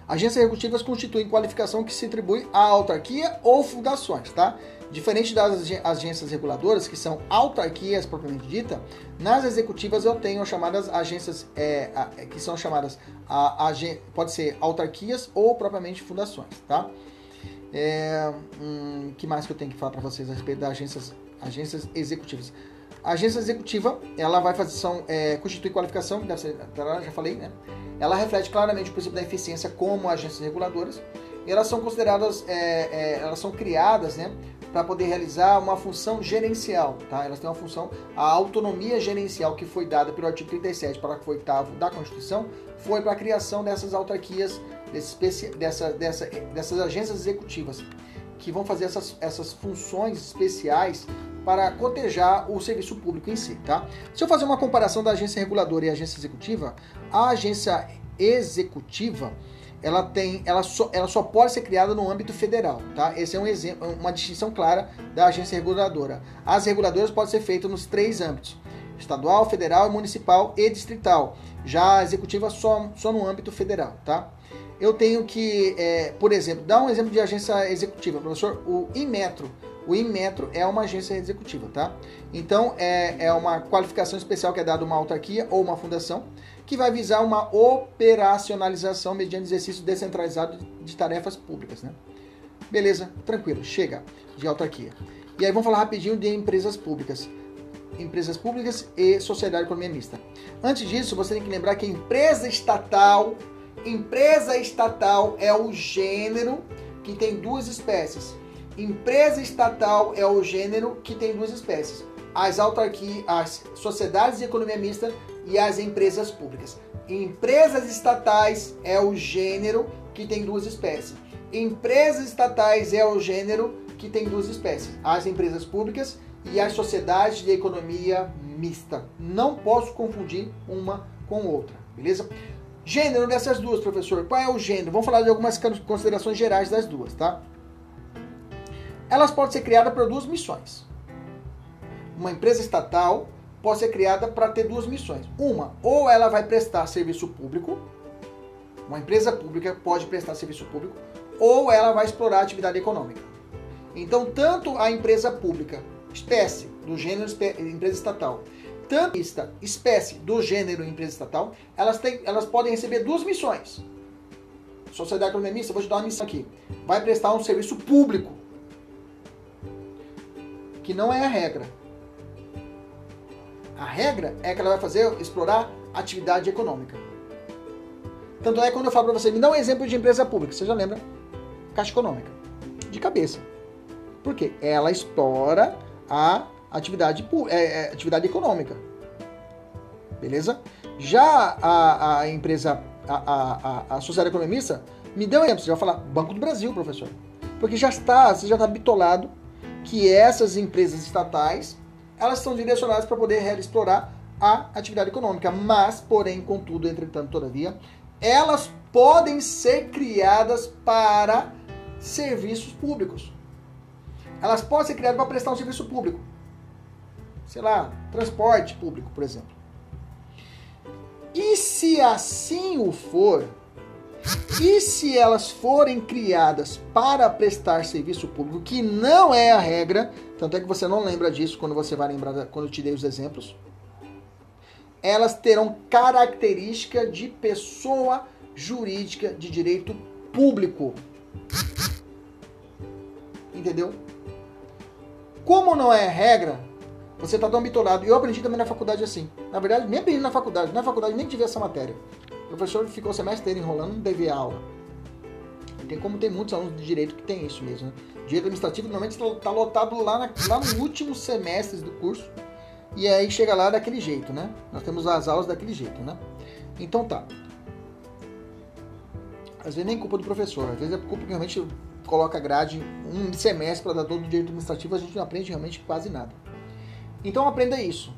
Agências executivas constituem qualificação que se atribui à autarquia ou fundações, tá? Diferente das agências reguladoras, que são autarquias propriamente dita, nas executivas eu tenho as chamadas agências, é, é que são chamadas, a, a, pode ser autarquias ou propriamente fundações, tá? É, hum, que mais que eu tenho que falar para vocês a respeito das agências, agências executivas? A agência executiva, ela vai fazer, são, é, constituir qualificação, deve ser, já falei, né? Ela reflete claramente o princípio da eficiência como agências reguladoras, e elas são consideradas, é, é, elas são criadas, né, para poder realizar uma função gerencial, tá? Elas têm uma função, a autonomia gerencial que foi dada pelo artigo 37 para o 8 da Constituição foi para a criação dessas autarquias, desse, dessa, dessa, dessas agências executivas, que vão fazer essas, essas funções especiais para cotejar o serviço público em si, tá? Se eu fazer uma comparação da agência reguladora e agência executiva, a agência executiva ela tem, ela só, ela só pode ser criada no âmbito federal, tá? Esse é um exemplo, uma distinção clara da agência reguladora. As reguladoras podem ser feitas nos três âmbitos: estadual, federal, municipal e distrital. Já a executiva só, só no âmbito federal, tá? Eu tenho que, é, por exemplo, dar um exemplo de agência executiva, professor. O Inmetro. O Inmetro é uma agência executiva, tá? Então, é, é uma qualificação especial que é dada uma autarquia ou uma fundação que vai visar uma operacionalização mediante exercício descentralizado de tarefas públicas, né? Beleza, tranquilo, chega de autarquia. E aí vamos falar rapidinho de empresas públicas. Empresas públicas e sociedade economia mista. Antes disso, você tem que lembrar que empresa estatal, empresa estatal é o gênero que tem duas espécies. Empresa estatal é o gênero que tem duas espécies. As autarquias, as sociedades de economia mista e as empresas públicas. Empresas estatais é o gênero que tem duas espécies. Empresas estatais é o gênero que tem duas espécies: as empresas públicas e as sociedades de economia mista. Não posso confundir uma com outra, beleza? Gênero dessas duas, professor. Qual é o gênero? Vamos falar de algumas considerações gerais das duas, tá? Elas podem ser criadas por duas missões. Uma empresa estatal pode ser criada para ter duas missões. Uma, ou ela vai prestar serviço público, uma empresa pública pode prestar serviço público, ou ela vai explorar atividade econômica. Então, tanto a empresa pública, espécie do gênero empresa estatal, tanto esta espécie do gênero empresa estatal, elas, têm, elas podem receber duas missões. Sociedade economista, vou te dar uma missão aqui. Vai prestar um serviço público, que não é a regra. A regra é que ela vai fazer explorar atividade econômica. Tanto é que quando eu falo para você, me dá um exemplo de empresa pública, você já lembra? Caixa econômica. De cabeça. Por quê? Ela explora a atividade, é, é, atividade econômica. Beleza? Já a, a empresa, a, a, a, sociedade economista, me deu um exemplo. Você vai falar Banco do Brasil, professor. Porque já está, você já está bitolado que essas empresas estatais, elas são direcionadas para poder explorar a atividade econômica. Mas, porém, contudo, entretanto, todavia, elas podem ser criadas para serviços públicos. Elas podem ser criadas para prestar um serviço público. Sei lá, transporte público, por exemplo. E se assim o for, e se elas forem criadas para prestar serviço público, que não é a regra, tanto é que você não lembra disso quando você vai lembrar quando eu te dei os exemplos, elas terão característica de pessoa jurídica de direito público. Entendeu? Como não é regra, você está tão bitolado. Eu aprendi também na faculdade assim. Na verdade, nem aprendi na faculdade. Na faculdade nem tive essa matéria. O professor ficou o semestre inteiro enrolando, não teve aula. Tem como tem muitos alunos de direito que tem isso mesmo. Né? Direito administrativo normalmente está lotado lá, na, lá no último semestre do curso. E aí chega lá daquele jeito, né? Nós temos as aulas daquele jeito, né? Então tá. Às vezes nem culpa do professor, às vezes é culpa que realmente coloca grade um semestre para dar todo o direito administrativo, a gente não aprende realmente quase nada. Então aprenda isso.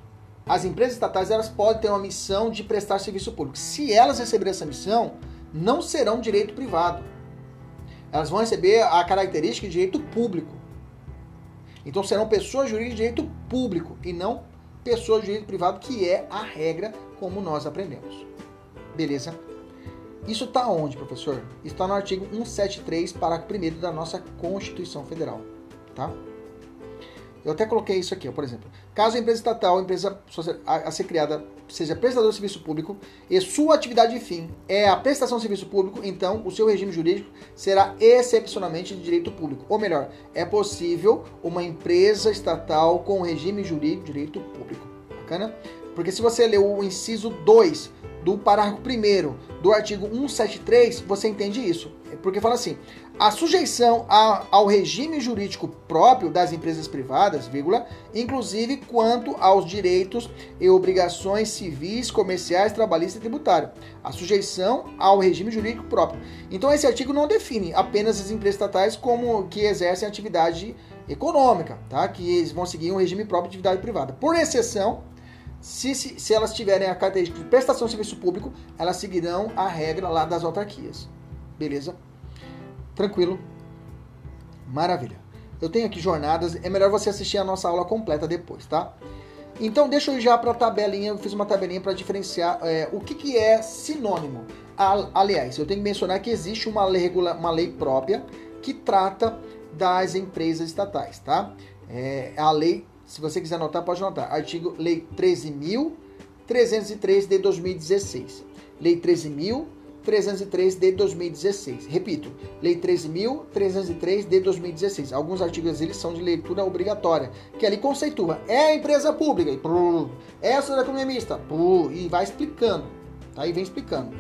As empresas estatais elas podem ter uma missão de prestar serviço público. Se elas receberem essa missão, não serão direito privado. Elas vão receber a característica de direito público. Então serão pessoas jurídicas de direito público e não pessoas de direito privado, que é a regra como nós aprendemos. Beleza? Isso está onde, professor? Está no artigo 173, parágrafo 1 da nossa Constituição Federal. Tá? Eu até coloquei isso aqui, ó, por exemplo. Caso a empresa estatal, a empresa a ser criada, seja prestador de serviço público e sua atividade de fim é a prestação de serviço público, então o seu regime jurídico será excepcionalmente de direito público. Ou melhor, é possível uma empresa estatal com regime jurídico de direito público. Bacana? Porque se você ler o inciso 2 do parágrafo 1 do artigo 173, você entende isso. Porque fala assim: a sujeição a, ao regime jurídico próprio das empresas privadas, vírgula, inclusive quanto aos direitos e obrigações civis, comerciais, trabalhistas e tributários. A sujeição ao regime jurídico próprio. Então esse artigo não define apenas as empresas estatais como que exercem atividade econômica, tá? Que eles vão seguir um regime próprio de atividade privada. Por exceção, se, se, se elas tiverem a característica de prestação de serviço público, elas seguirão a regra lá das autarquias. Beleza? Tranquilo? Maravilha. Eu tenho aqui jornadas, é melhor você assistir a nossa aula completa depois, tá? Então, deixa eu ir já para a tabelinha, eu fiz uma tabelinha para diferenciar é, o que, que é sinônimo. Aliás, eu tenho que mencionar que existe uma lei, uma lei própria que trata das empresas estatais, tá? É a lei se você quiser anotar, pode anotar. Artigo Lei 13.303 de 2016. Lei 13.303 de 2016. Repito, Lei 13.303 de 2016. Alguns artigos eles são de leitura obrigatória, que ali conceitua. É empresa pública, e é a sociedade economista, e vai explicando. Tá? E vem explicando.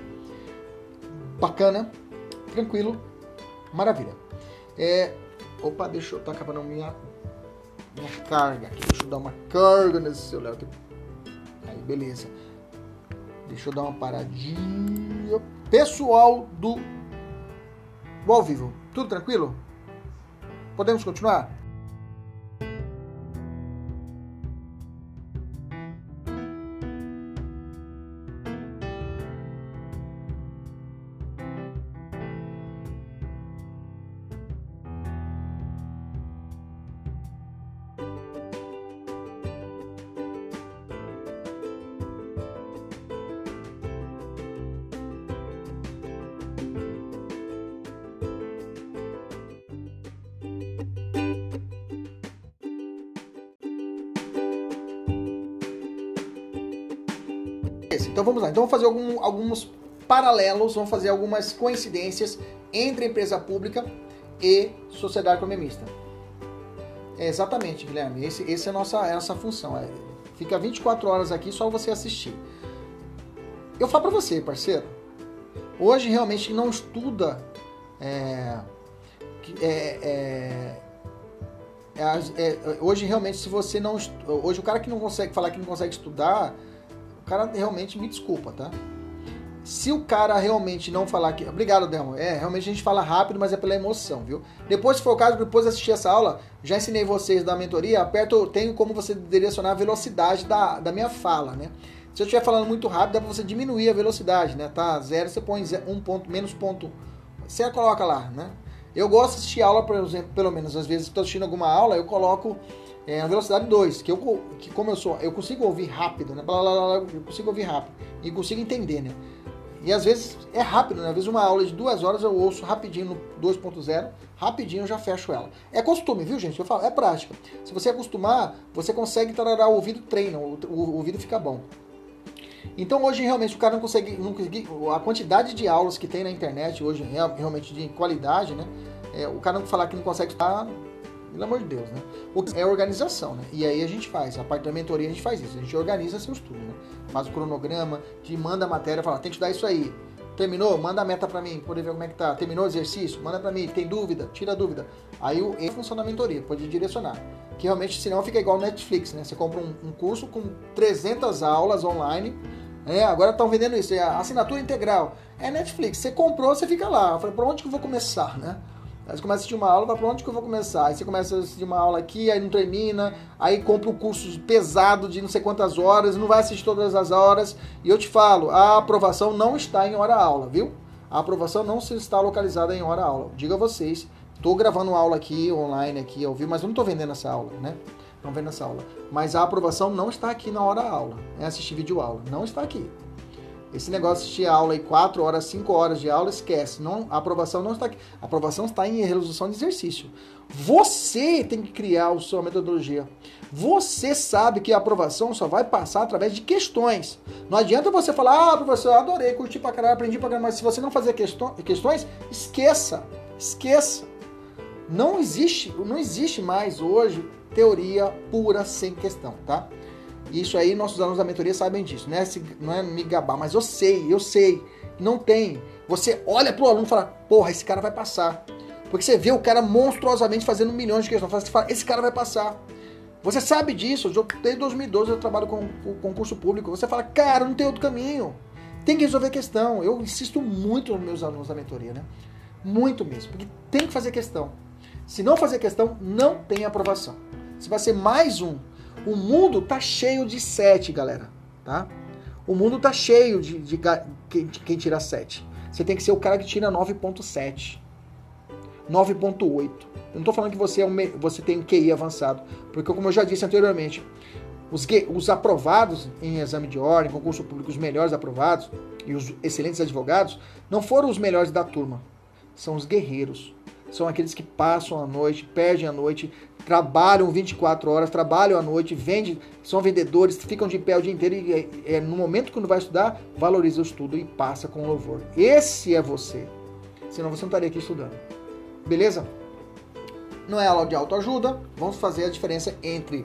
Bacana, tranquilo, maravilha. É, opa, deixa eu para não me minha carga aqui. Deixa eu dar uma carga nesse celular aqui. Aí, beleza. Deixa eu dar uma paradinha. Pessoal do, do ao vivo, tudo tranquilo? Podemos continuar? Vamos fazer algum, alguns paralelos, vamos fazer algumas coincidências entre empresa pública e sociedade economista. É, exatamente, Guilherme. Esse, esse é a nossa, é a nossa função. É, fica 24 horas aqui só você assistir. Eu falo para você, parceiro. Hoje realmente não estuda. É, é, é, é hoje realmente se você não hoje o cara que não consegue falar que não consegue estudar cara realmente me desculpa, tá? Se o cara realmente não falar que. Obrigado, Delmo. É, realmente a gente fala rápido, mas é pela emoção, viu? Depois, se for o caso, depois de assistir essa aula, já ensinei vocês da mentoria, aperto, tenho como você direcionar a velocidade da, da minha fala, né? Se eu estiver falando muito rápido, dá pra você diminuir a velocidade, né? Tá zero, você põe um ponto, menos ponto. Você coloca lá, né? Eu gosto de assistir aula, por exemplo, pelo menos às vezes estou assistindo alguma aula, eu coloco é, a velocidade 2, que eu que como eu sou, eu consigo ouvir rápido, né? Blá, blá, blá, eu consigo ouvir rápido e consigo entender, né? E às vezes é rápido, né? Às vezes uma aula de duas horas eu ouço rapidinho no 2.0, rapidinho eu já fecho ela. É costume, viu, gente? Eu falo, é prática. Se você acostumar, você consegue tararar o ouvido treina, o, o, o ouvido fica bom. Então hoje realmente o cara não consegue, não consegue, a quantidade de aulas que tem na internet hoje realmente de qualidade, né? É, o cara não falar que não consegue estar, pelo amor de Deus, né? O que é organização, né? E aí a gente faz, a parte da mentoria a gente faz isso, a gente organiza seu estudo, né? Faz o cronograma, te manda a matéria, fala, tem que estudar isso aí. Terminou? Manda a meta para mim, poder ver como é que tá. Terminou o exercício? Manda para mim. Tem dúvida? Tira a dúvida. Aí o E funciona a mentoria, pode direcionar. Que realmente, senão fica igual Netflix, né? Você compra um, um curso com 300 aulas online. É, agora estão vendendo isso, é assinatura integral. É Netflix. Você comprou, você fica lá. Eu falei, por onde que eu vou começar, né? Aí você começa a assistir uma aula, vai pra onde que eu vou começar? Aí você começa a assistir uma aula aqui, aí não termina, aí compra um curso pesado de não sei quantas horas, não vai assistir todas as horas. E eu te falo, a aprovação não está em hora aula, viu? A aprovação não está localizada em hora aula. Diga a vocês, estou gravando aula aqui, online, aqui, ao vivo, mas eu não estou vendendo essa aula, né? Não vendo essa aula. Mas a aprovação não está aqui na hora aula, é assistir vídeo aula. Não está aqui. Esse negócio de assistir aula em 4 horas, 5 horas de aula, esquece. Não, a aprovação não está aqui. A aprovação está em resolução de exercício. Você tem que criar a sua metodologia. Você sabe que a aprovação só vai passar através de questões. Não adianta você falar, ah, professor, adorei, curti pra caralho, aprendi pra caralho, mas se você não fazer questões, esqueça. Esqueça. Não existe, não existe mais hoje teoria pura sem questão, tá? Isso aí, nossos alunos da mentoria sabem disso. Não é, não é me gabar, mas eu sei, eu sei. Não tem. Você olha pro aluno e fala, porra, esse cara vai passar. Porque você vê o cara monstruosamente fazendo milhões de questões. Você fala, esse cara vai passar. Você sabe disso. Desde 2012 eu trabalho com, com concurso público. Você fala, cara, não tem outro caminho. Tem que resolver questão. Eu insisto muito nos meus alunos da mentoria, né? Muito mesmo. Porque tem que fazer questão. Se não fazer questão, não tem aprovação. Se vai ser mais um o mundo tá cheio de 7, galera, tá? O mundo tá cheio de, de, de, de quem tira 7. Você tem que ser o cara que tira 9.7. 9.8. Eu não tô falando que você, é um, você tem um QI avançado, porque como eu já disse anteriormente, os, os aprovados em exame de ordem, concurso público, os melhores aprovados e os excelentes advogados, não foram os melhores da turma, são os guerreiros. São aqueles que passam a noite, perdem a noite, trabalham 24 horas, trabalham à noite, vendem, são vendedores, ficam de pé o dia inteiro e é, no momento que não vai estudar, valoriza o estudo e passa com louvor. Esse é você. Senão você não estaria aqui estudando. Beleza? Não é aula de autoajuda, vamos fazer a diferença entre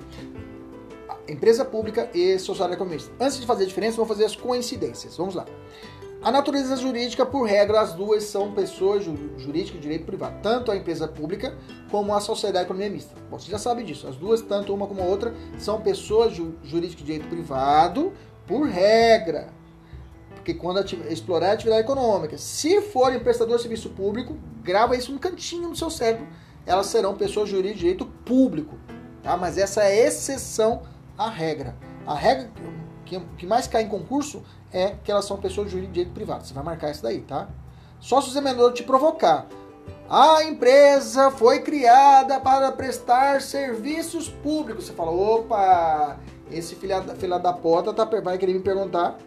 empresa pública e sociedade economista. Antes de fazer a diferença, vamos fazer as coincidências. Vamos lá. A natureza jurídica, por regra, as duas são pessoas jurídicas de direito privado, tanto a empresa pública como a sociedade economia mista. Você já sabe disso. As duas, tanto uma como a outra, são pessoas jurídicas de direito privado, por regra. Porque quando explorar a atividade econômica, se forem prestador de serviço público, grava isso no cantinho do seu cérebro, elas serão pessoas jurídicas de direito público. Tá? Mas essa é exceção à regra. A regra que, que mais cai em concurso é que elas são pessoas de direito privado. Você vai marcar isso daí, tá? Só se o examinador te provocar. A empresa foi criada para prestar serviços públicos. Você fala, opa, esse filha da, filha da porta tá, vai querer me perguntar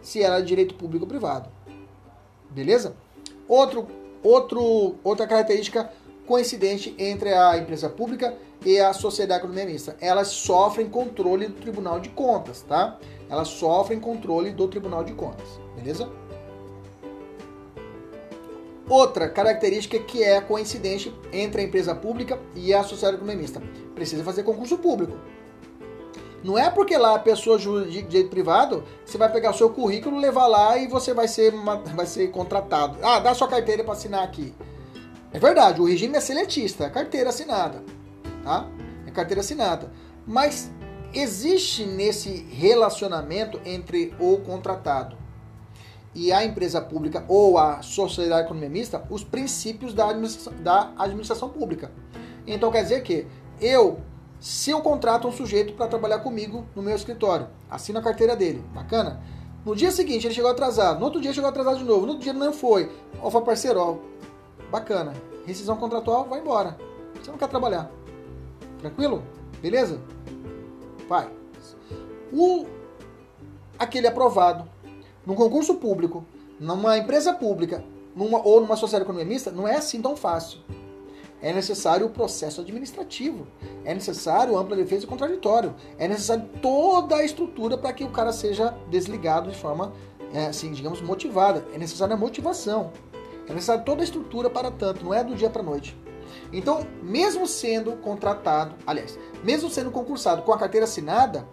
se era direito público ou privado. Beleza? Outro, outro, outra característica coincidente entre a empresa pública e a sociedade economia mista. Elas sofrem controle do Tribunal de Contas, tá? Elas sofrem controle do Tribunal de Contas, beleza? Outra característica que é coincidente entre a empresa pública e a sociedade economia mista. Precisa fazer concurso público. Não é porque lá a pessoa de direito privado, você vai pegar o seu currículo, levar lá e você vai ser, vai ser contratado. Ah, dá sua carteira para assinar aqui. É verdade, o regime é seletista, é carteira assinada, tá? É carteira assinada. Mas existe nesse relacionamento entre o contratado e a empresa pública ou a sociedade economia mista os princípios da administração, da administração pública. Então quer dizer que eu, se eu contrato um sujeito para trabalhar comigo no meu escritório, assino a carteira dele, bacana? No dia seguinte ele chegou atrasado, no outro dia chegou atrasado de novo, no outro dia não foi. Ó, foi parceiro, ó, bacana. Rescisão contratual, vai embora. Você não quer trabalhar. Tranquilo? Beleza? Vai. O aquele aprovado num concurso público, numa empresa pública, numa, ou numa sociedade economia mista, não é assim tão fácil. É necessário o processo administrativo. É necessário ampla defesa e contraditório. É necessário toda a estrutura para que o cara seja desligado de forma, é, assim, digamos, motivada. É necessária a motivação. É necessário toda a estrutura para tanto. Não é do dia para a noite. Então, mesmo sendo contratado, aliás, mesmo sendo concursado com a carteira assinada,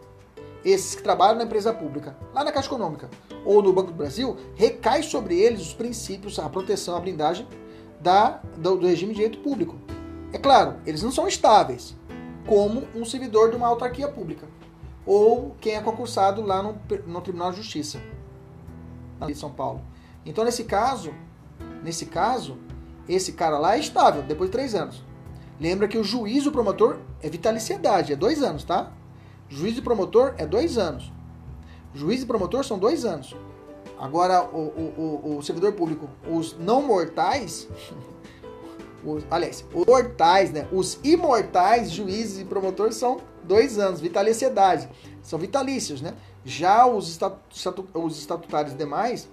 esses que trabalham na empresa pública, lá na Caixa Econômica ou no Banco do Brasil, recai sobre eles os princípios, a proteção, a blindagem da, do, do regime de direito público. É claro, eles não são estáveis, como um servidor de uma autarquia pública ou quem é concursado lá no, no Tribunal de Justiça de São Paulo. Então, nesse caso, nesse caso, esse cara lá é estável depois de três anos. Lembra que o juiz e o promotor é vitaliciedade, é dois anos, tá? Juiz e promotor é dois anos. Juiz e promotor são dois anos. Agora, o, o, o, o servidor público, os não mortais, os, aliás, os mortais, né? Os imortais, juízes e promotores, são dois anos, vitaliciedade. São vitalícios, né? Já os, estatu, os estatutários demais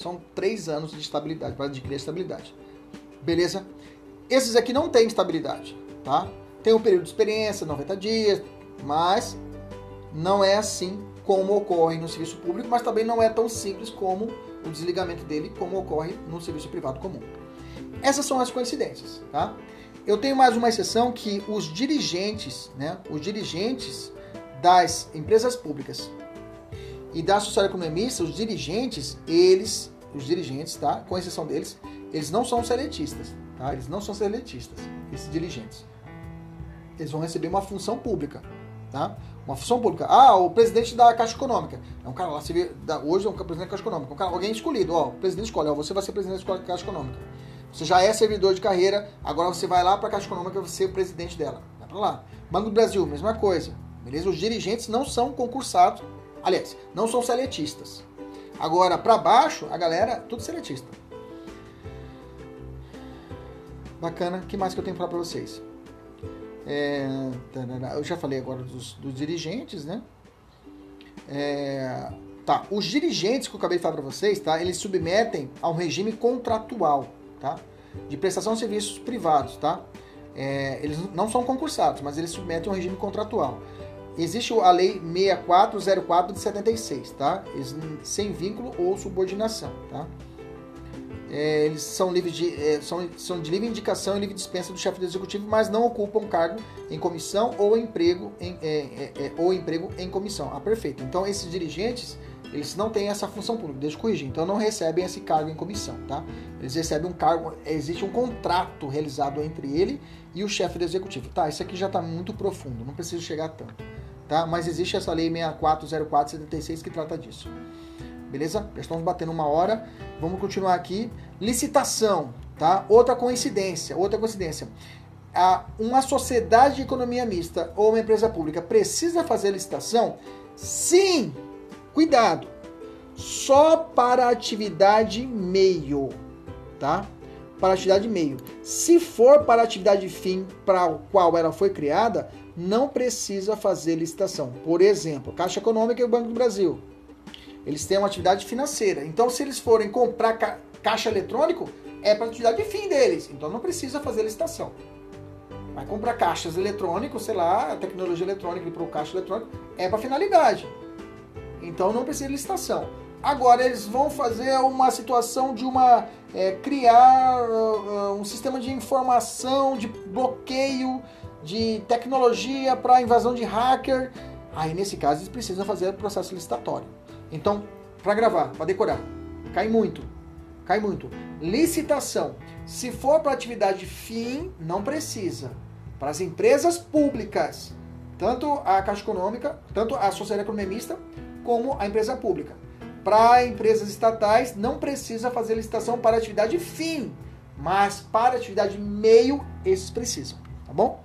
são três anos de estabilidade, para adquirir estabilidade. Beleza? Esses aqui não têm estabilidade, tá? Tem um período de experiência, 90 dias, mas não é assim como ocorre no serviço público, mas também não é tão simples como o desligamento dele, como ocorre no serviço privado comum. Essas são as coincidências, tá? Eu tenho mais uma exceção que os dirigentes, né, os dirigentes das empresas públicas e da sociedade economista, os dirigentes, eles, os dirigentes, tá, com exceção deles, eles não são seletistas, tá? Eles não são seletistas, esses dirigentes. Eles vão receber uma função pública, Tá? Uma função pública. Ah, o presidente da Caixa Econômica. É um cara lá, você vê, hoje é um presidente da Caixa Econômica. Um cara, alguém escolhido, ó, o presidente escolhe, ó, você vai ser presidente da Caixa Econômica. Você já é servidor de carreira, agora você vai lá para a Caixa Econômica você o presidente dela. Vai para lá. Banco do Brasil, mesma coisa. Beleza? Os dirigentes não são concursados, aliás, não são seletistas. Agora, para baixo, a galera, tudo seletista. Bacana. Que mais que eu tenho para falar para vocês? É, eu já falei agora dos, dos dirigentes, né? É, tá, os dirigentes que eu acabei de falar para vocês, tá? Eles submetem a um regime contratual, tá? De prestação de serviços privados, tá? É, eles não são concursados, mas eles submetem a um regime contratual. Existe a lei 6404 de 76, tá? Sem vínculo ou subordinação, tá? é, eles são, livres de, é, são, são de livre indicação e livre dispensa do chefe do executivo, mas não ocupam cargo em comissão ou emprego em, é, é, é, ou emprego em comissão. Ah, perfeito. Então esses dirigentes eles não têm essa função pública, deixa eu corrigir. Então não recebem esse cargo em comissão, tá? Eles recebem um cargo, existe um contrato realizado entre ele e o chefe do executivo. Tá, isso aqui já está muito profundo, não preciso chegar tanto, tá? Mas existe essa lei 640476 que trata disso. Beleza? Já estamos batendo uma hora. Vamos continuar aqui. Licitação, tá? Outra coincidência, outra coincidência. Uma sociedade de economia mista ou uma empresa pública precisa fazer licitação? Sim! Cuidado! Só para atividade meio, tá? Para atividade meio. Se for para atividade fim para o qual ela foi criada, não precisa fazer licitação. Por exemplo, Caixa Econômica e o Banco do Brasil eles têm uma atividade financeira. Então, se eles forem comprar ca caixa eletrônico, é para atividade fim deles. Então, não precisa fazer licitação. Vai comprar caixas eletrônicos, sei lá, tecnologia eletrônica para o caixa eletrônico é para finalidade. Então, não precisa de licitação. Agora, eles vão fazer uma situação de uma. É, criar uh, um sistema de informação, de bloqueio, de tecnologia para invasão de hacker. Aí, nesse caso, eles precisam fazer o processo licitatório. Então, para gravar, para decorar, cai muito. Cai muito. Licitação. Se for para atividade fim, não precisa. Para as empresas públicas, Tanto a Caixa Econômica, tanto a Sociedade Economia Mista, como a empresa pública. Para empresas estatais, não precisa fazer licitação para atividade fim, mas para atividade meio, esses precisam, tá bom?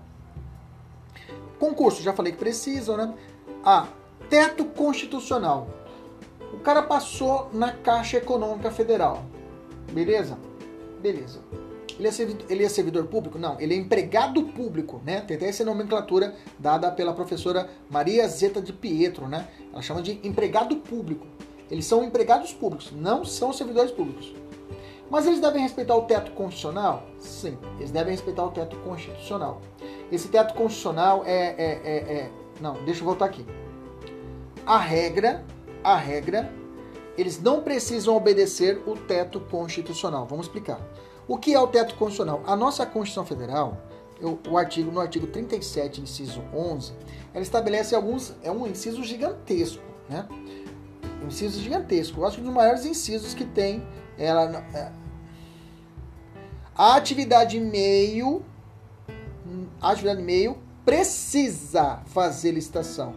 Concurso, já falei que precisam, né? Ah, teto constitucional. O cara passou na Caixa Econômica Federal. Beleza? Beleza. Ele é, servidor, ele é servidor público? Não, ele é empregado público, né? Tem até essa nomenclatura dada pela professora Maria Zeta de Pietro, né? Ela chama de empregado público. Eles são empregados públicos, não são servidores públicos. Mas eles devem respeitar o teto constitucional? Sim, eles devem respeitar o teto constitucional. Esse teto constitucional é, é, é, é. Não, deixa eu voltar aqui. A regra, a regra, eles não precisam obedecer o teto constitucional. Vamos explicar. O que é o teto constitucional? A nossa Constituição Federal, o artigo, no artigo 37, inciso 11, ela estabelece alguns. É um inciso gigantesco, né? Um inciso gigantesco. Eu acho que um dos maiores incisos que tem. Ela, é, a atividade meio. A atividade meio precisa fazer licitação.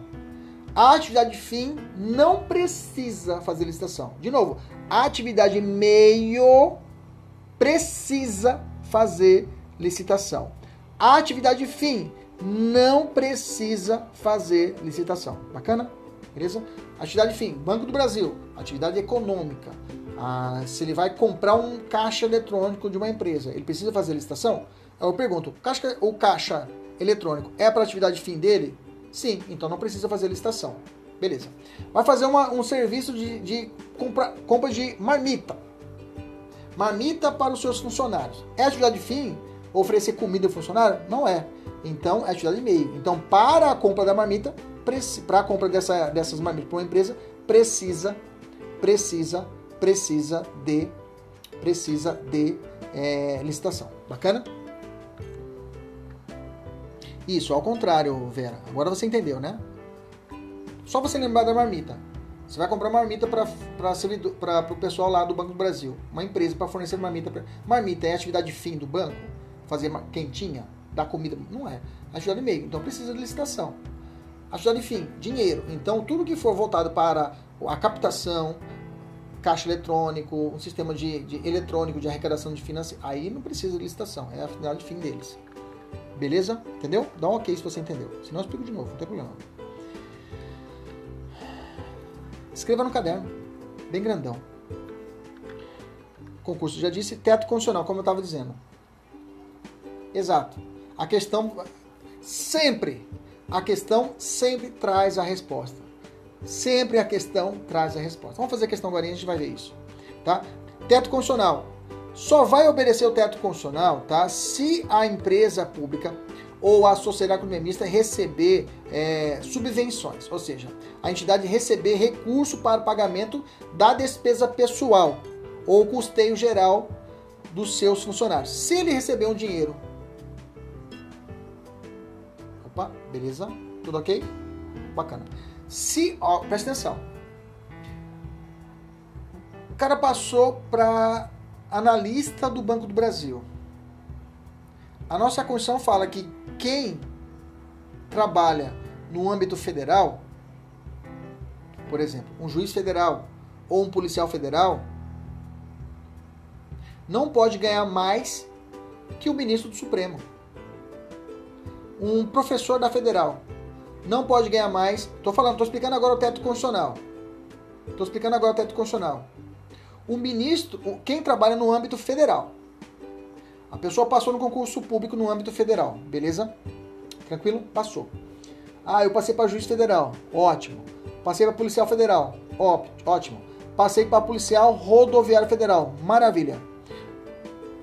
A atividade fim não precisa fazer licitação. De novo, a atividade meio precisa fazer licitação. A atividade fim não precisa fazer licitação. Bacana? Beleza? Atividade fim, Banco do Brasil, atividade econômica. Ah, se ele vai comprar um caixa eletrônico de uma empresa, ele precisa fazer licitação? Eu pergunto, caixa, o caixa eletrônico é para atividade fim dele? Sim, então não precisa fazer licitação. Beleza. Vai fazer uma, um serviço de, de compra, compra de marmita Marmita para os seus funcionários. É atividade fim oferecer comida ao funcionário? Não é. Então, é atividade meio. Então, para a compra da marmita, para a compra dessa, dessas marmitas para uma empresa, precisa, precisa, precisa de, precisa de é, licitação. Bacana? Isso, ao contrário, Vera. Agora você entendeu, né? Só você lembrar da marmita. Você vai comprar marmita para o pessoal lá do Banco do Brasil. Uma empresa para fornecer marmita. Pra... Marmita é atividade fim do banco? Fazer quentinha? Dar comida? Não é. Atividade meio. Então precisa de licitação. Atividade fim, dinheiro. Então tudo que for voltado para a captação, caixa eletrônico, um sistema de, de eletrônico de arrecadação de finanças, aí não precisa de licitação. É a finalidade fim deles. Beleza? Entendeu? Dá um ok se você entendeu. Senão eu explico de novo, não tem problema. Escreva no caderno, bem grandão. Concurso, já disse, teto constitucional, como eu estava dizendo. Exato. A questão sempre, a questão sempre traz a resposta. Sempre a questão traz a resposta. Vamos fazer a questão agora e a gente vai ver isso. Tá? Teto constitucional. Só vai obedecer o teto constitucional tá? se a empresa pública ou a sociedade economista receber é, subvenções, ou seja, a entidade receber recurso para o pagamento da despesa pessoal ou custeio geral dos seus funcionários. Se ele receber um dinheiro. Opa, beleza? Tudo ok? Bacana. Se, ó, presta atenção. O cara passou para analista do Banco do Brasil. A nossa Constituição fala que quem trabalha no âmbito federal, por exemplo, um juiz federal ou um policial federal, não pode ganhar mais que o ministro do Supremo. Um professor da federal não pode ganhar mais. Estou falando, estou explicando agora o teto constitucional. Estou explicando agora o teto constitucional. O ministro, quem trabalha no âmbito federal, a pessoa passou no concurso público no âmbito federal, beleza? Tranquilo? Passou. Ah, eu passei para juiz federal, ótimo. Passei para policial federal, ótimo. Passei para policial rodoviário federal, maravilha.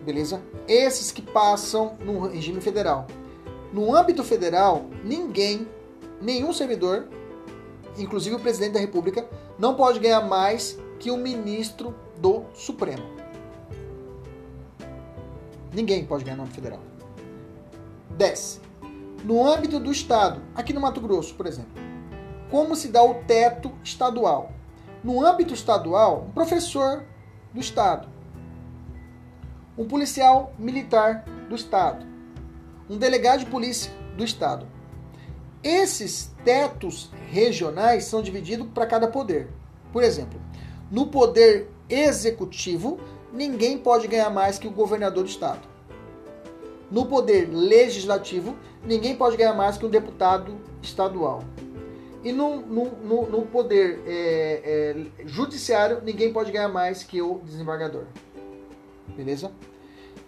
Beleza? Esses que passam no regime federal. No âmbito federal, ninguém, nenhum servidor, inclusive o presidente da República, não pode ganhar mais que o ministro do Supremo. Ninguém pode ganhar nome federal. Desce. No âmbito do Estado, aqui no Mato Grosso, por exemplo, como se dá o teto estadual? No âmbito estadual, um professor do Estado, um policial militar do Estado, um delegado de polícia do Estado. Esses tetos regionais são divididos para cada poder. Por exemplo, no poder executivo, ninguém pode ganhar mais que o governador do estado. No poder legislativo, ninguém pode ganhar mais que um deputado estadual. E no, no, no, no poder é, é, judiciário, ninguém pode ganhar mais que o desembargador. Beleza?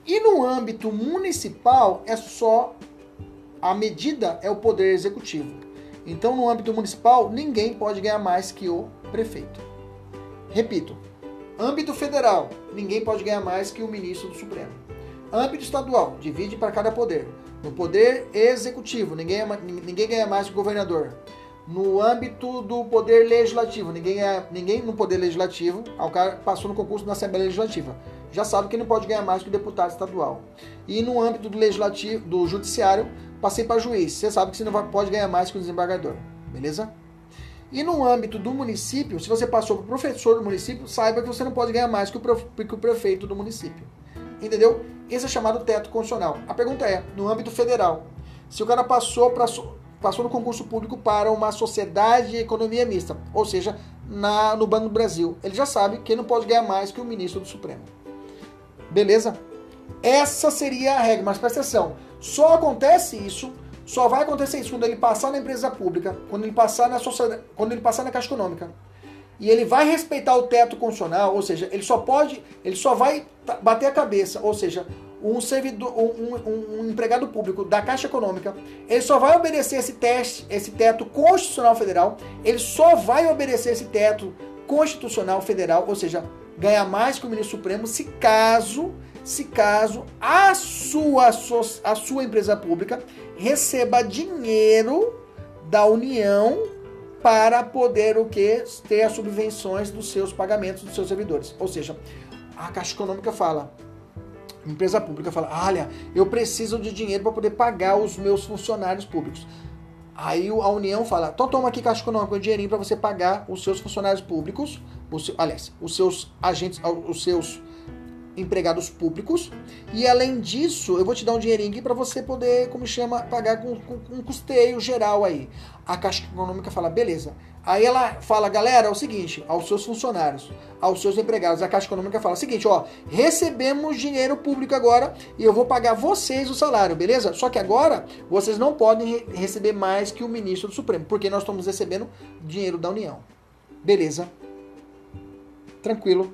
E no âmbito municipal, é só a medida é o poder executivo. Então, no âmbito municipal, ninguém pode ganhar mais que o prefeito. Repito, âmbito federal, ninguém pode ganhar mais que o ministro do Supremo. Âmbito estadual, divide para cada poder. No poder executivo, ninguém, ninguém ganha mais que o governador no âmbito do poder legislativo. Ninguém, é, ninguém no poder legislativo, cara passou no concurso da Assembleia Legislativa. Já sabe que não pode ganhar mais que o deputado estadual. E no âmbito do legislativo, do judiciário, passei para juiz. Você sabe que você não pode ganhar mais que o desembargador. Beleza? E no âmbito do município, se você passou para professor do município, saiba que você não pode ganhar mais que o prefeito do município. Entendeu? Esse é chamado teto constitucional. A pergunta é, no âmbito federal, se o cara passou para passou no concurso público para uma sociedade de economia mista, ou seja, na, no Banco do Brasil. Ele já sabe que não pode ganhar mais que o ministro do Supremo. Beleza? Essa seria a regra, mas presta atenção. Só acontece isso, só vai acontecer isso quando ele passar na empresa pública, quando ele passar na sociedade, quando ele passar na Caixa Econômica. E ele vai respeitar o teto constitucional, ou seja, ele só pode, ele só vai bater a cabeça, ou seja, um servidor, um, um, um, empregado público da Caixa Econômica, ele só vai obedecer esse teste, esse teto constitucional federal, ele só vai obedecer esse teto constitucional federal, ou seja, ganhar mais que o ministro supremo, se caso, se caso a sua, a sua empresa pública receba dinheiro da União para poder o que ter as subvenções dos seus pagamentos dos seus servidores. Ou seja, a Caixa Econômica fala: empresa pública fala: olha, eu preciso de dinheiro para poder pagar os meus funcionários públicos. Aí a União fala: então toma aqui Caixa Econômica um dinheirinho para você pagar os seus funcionários públicos, os, aliás, os seus agentes, os seus empregados públicos. E além disso, eu vou te dar um dinheirinho para você poder, como chama, pagar com, com, com um custeio geral aí. A Caixa Econômica fala: beleza. Aí ela fala, galera, é o seguinte, aos seus funcionários, aos seus empregados, a Caixa Econômica fala seguinte, ó, recebemos dinheiro público agora e eu vou pagar vocês o salário, beleza? Só que agora vocês não podem receber mais que o ministro do Supremo, porque nós estamos recebendo dinheiro da União. Beleza? Tranquilo.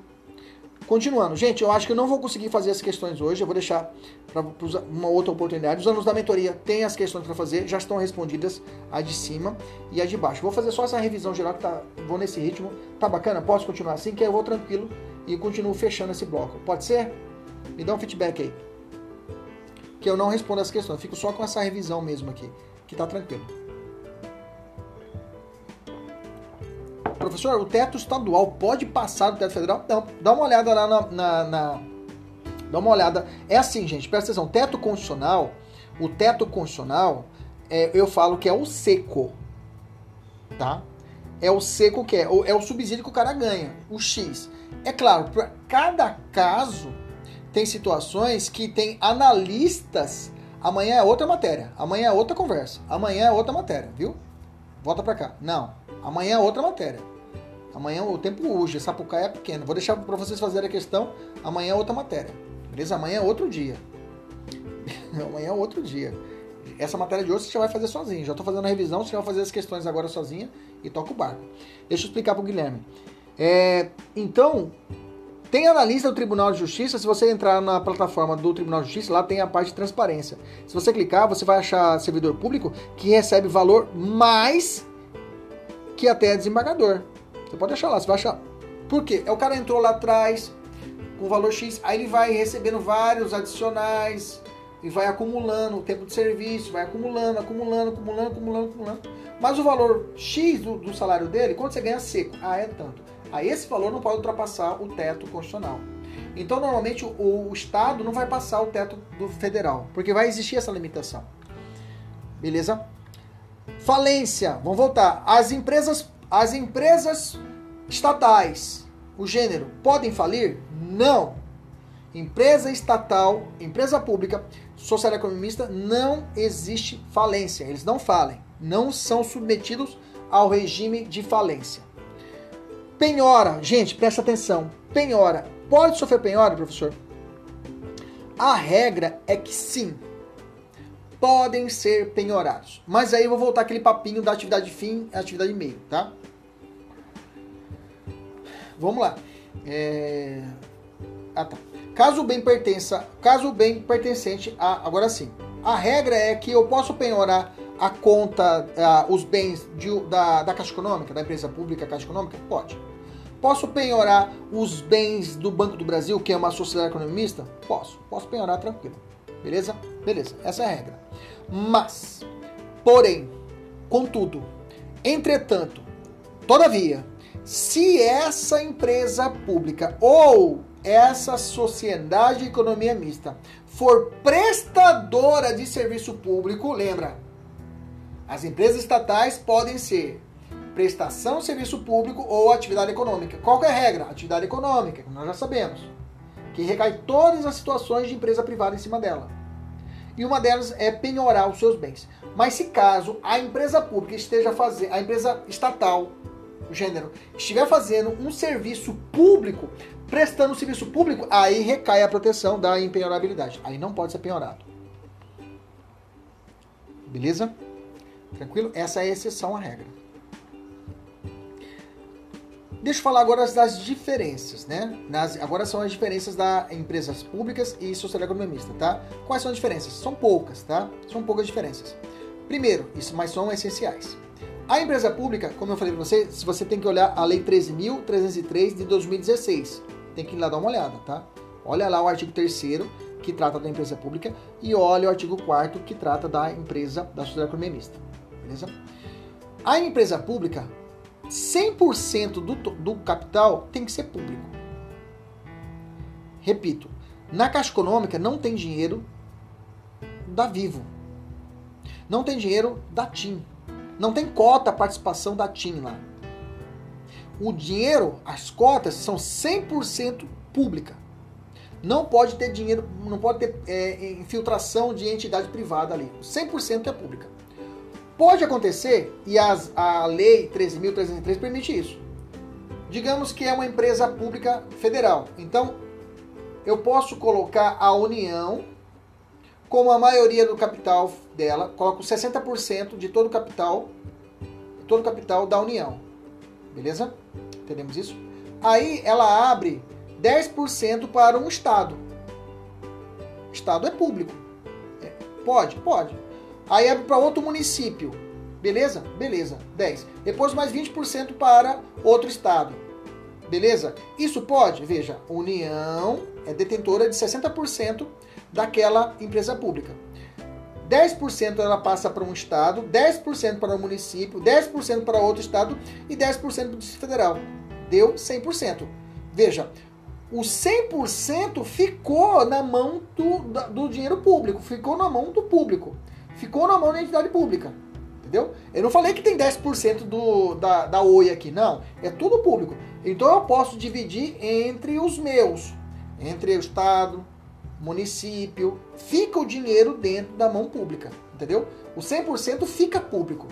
Continuando, gente, eu acho que eu não vou conseguir fazer as questões hoje, eu vou deixar para uma outra oportunidade. Os alunos da mentoria têm as questões para fazer, já estão respondidas, a de cima e a de baixo. Vou fazer só essa revisão geral que tá, vou nesse ritmo. Tá bacana? Posso continuar assim? Que eu vou tranquilo e continuo fechando esse bloco. Pode ser? Me dá um feedback aí. Que eu não respondo as questões, fico só com essa revisão mesmo aqui, que tá tranquilo. Professor, o teto estadual pode passar do teto federal? Não, dá uma olhada lá na, na, na, Dá uma olhada. É assim, gente, presta atenção. Teto constitucional, o teto constitucional, é, eu falo que é o seco. Tá? É o seco que é. É o subsídio que o cara ganha, o X. É claro, para cada caso, tem situações que tem analistas. Amanhã é outra matéria. Amanhã é outra conversa. Amanhã é outra matéria, viu? Volta pra cá. Não. Amanhã é outra matéria. Amanhã o tempo urge, Sapucaia é pequeno. Vou deixar para vocês fazerem a questão. Amanhã é outra matéria. Beleza? Amanhã é outro dia. amanhã é outro dia. Essa matéria de hoje você já vai fazer sozinho. Já estou fazendo a revisão, você vai fazer as questões agora sozinha e toca o barco. Deixa eu explicar para o Guilherme. É, então, tem analista do Tribunal de Justiça. Se você entrar na plataforma do Tribunal de Justiça, lá tem a parte de transparência. Se você clicar, você vai achar servidor público que recebe valor mais que até desembargador. Você pode achar lá, você vai achar. Por quê? É o cara entrou lá atrás com valor X, aí ele vai recebendo vários adicionais e vai acumulando o tempo de serviço, vai acumulando, acumulando, acumulando, acumulando, acumulando. Mas o valor X do, do salário dele, quando você ganha seco? Ah, é tanto. Aí esse valor não pode ultrapassar o teto constitucional. Então, normalmente, o, o, Estado não vai passar o teto do federal, porque vai existir essa limitação. Beleza? Falência. Vamos voltar. As empresas as empresas estatais, o gênero, podem falir? Não. Empresa estatal, empresa pública, social economista, não existe falência. Eles não falem. não são submetidos ao regime de falência. Penhora, gente, presta atenção. Penhora, pode sofrer penhora, professor? A regra é que sim, podem ser penhorados. Mas aí eu vou voltar aquele papinho da atividade fim e atividade meio, tá? Vamos lá. É... Ah, tá. Caso o bem pertença, caso o bem pertencente a, agora sim. A regra é que eu posso penhorar a conta, a, os bens de, da, da Caixa Econômica, da empresa pública Caixa Econômica? Pode. Posso penhorar os bens do Banco do Brasil, que é uma sociedade economista? Posso. Posso penhorar tranquilo. Beleza? Beleza. Essa é a regra. Mas, porém, contudo, entretanto, todavia, se essa empresa pública ou essa sociedade de economia mista for prestadora de serviço público, lembra, as empresas estatais podem ser prestação de serviço público ou atividade econômica. Qual é a regra? Atividade econômica, nós já sabemos, que recai todas as situações de empresa privada em cima dela. E uma delas é penhorar os seus bens. Mas se caso a empresa pública esteja fazendo, a empresa estatal gênero estiver fazendo um serviço público, prestando um serviço público, aí recai a proteção da empenhorabilidade. Aí não pode ser penhorado. Beleza? Tranquilo? Essa é a exceção à regra. Deixa eu falar agora das diferenças, né? Nas, agora são as diferenças das empresas públicas e sociedade economista, tá? Quais são as diferenças? São poucas, tá? São poucas diferenças. Primeiro, isso, mas são essenciais. A empresa pública, como eu falei para você, você tem que olhar a Lei 13.303 de 2016. Tem que ir lá dar uma olhada, tá? Olha lá o artigo 3 que trata da empresa pública e olha o artigo 4 que trata da empresa da sociedade economia mista. Beleza? A empresa pública, 100% do, do capital tem que ser público. Repito, na Caixa Econômica não tem dinheiro da Vivo. Não tem dinheiro da TIM não tem cota participação da TIM lá. O dinheiro, as cotas são 100% pública. Não pode ter dinheiro, não pode ter é, infiltração de entidade privada ali. 100% é pública. Pode acontecer, e as, a lei 13.303 permite isso. Digamos que é uma empresa pública federal. Então, eu posso colocar a União como a maioria do capital dela, coloco 60% de todo o capital, todo o capital da União. Beleza? Entendemos isso? Aí ela abre 10% para um estado. Estado é público. É, pode? Pode. Aí abre para outro município. Beleza? Beleza. 10. Depois mais 20% para outro estado. Beleza? Isso pode? Veja, União é detentora de 60% daquela empresa pública. 10% ela passa para um estado, 10% para um município, 10% para outro estado e 10% para o Distrito Federal. Deu 100%. Veja, o 100% ficou na mão do, do dinheiro público, ficou na mão do público, ficou na mão da entidade pública. Entendeu? Eu não falei que tem 10% do, da, da OI aqui, não. É tudo público. Então eu posso dividir entre os meus, entre o Estado, município, fica o dinheiro dentro da mão pública, entendeu? O 100% fica público.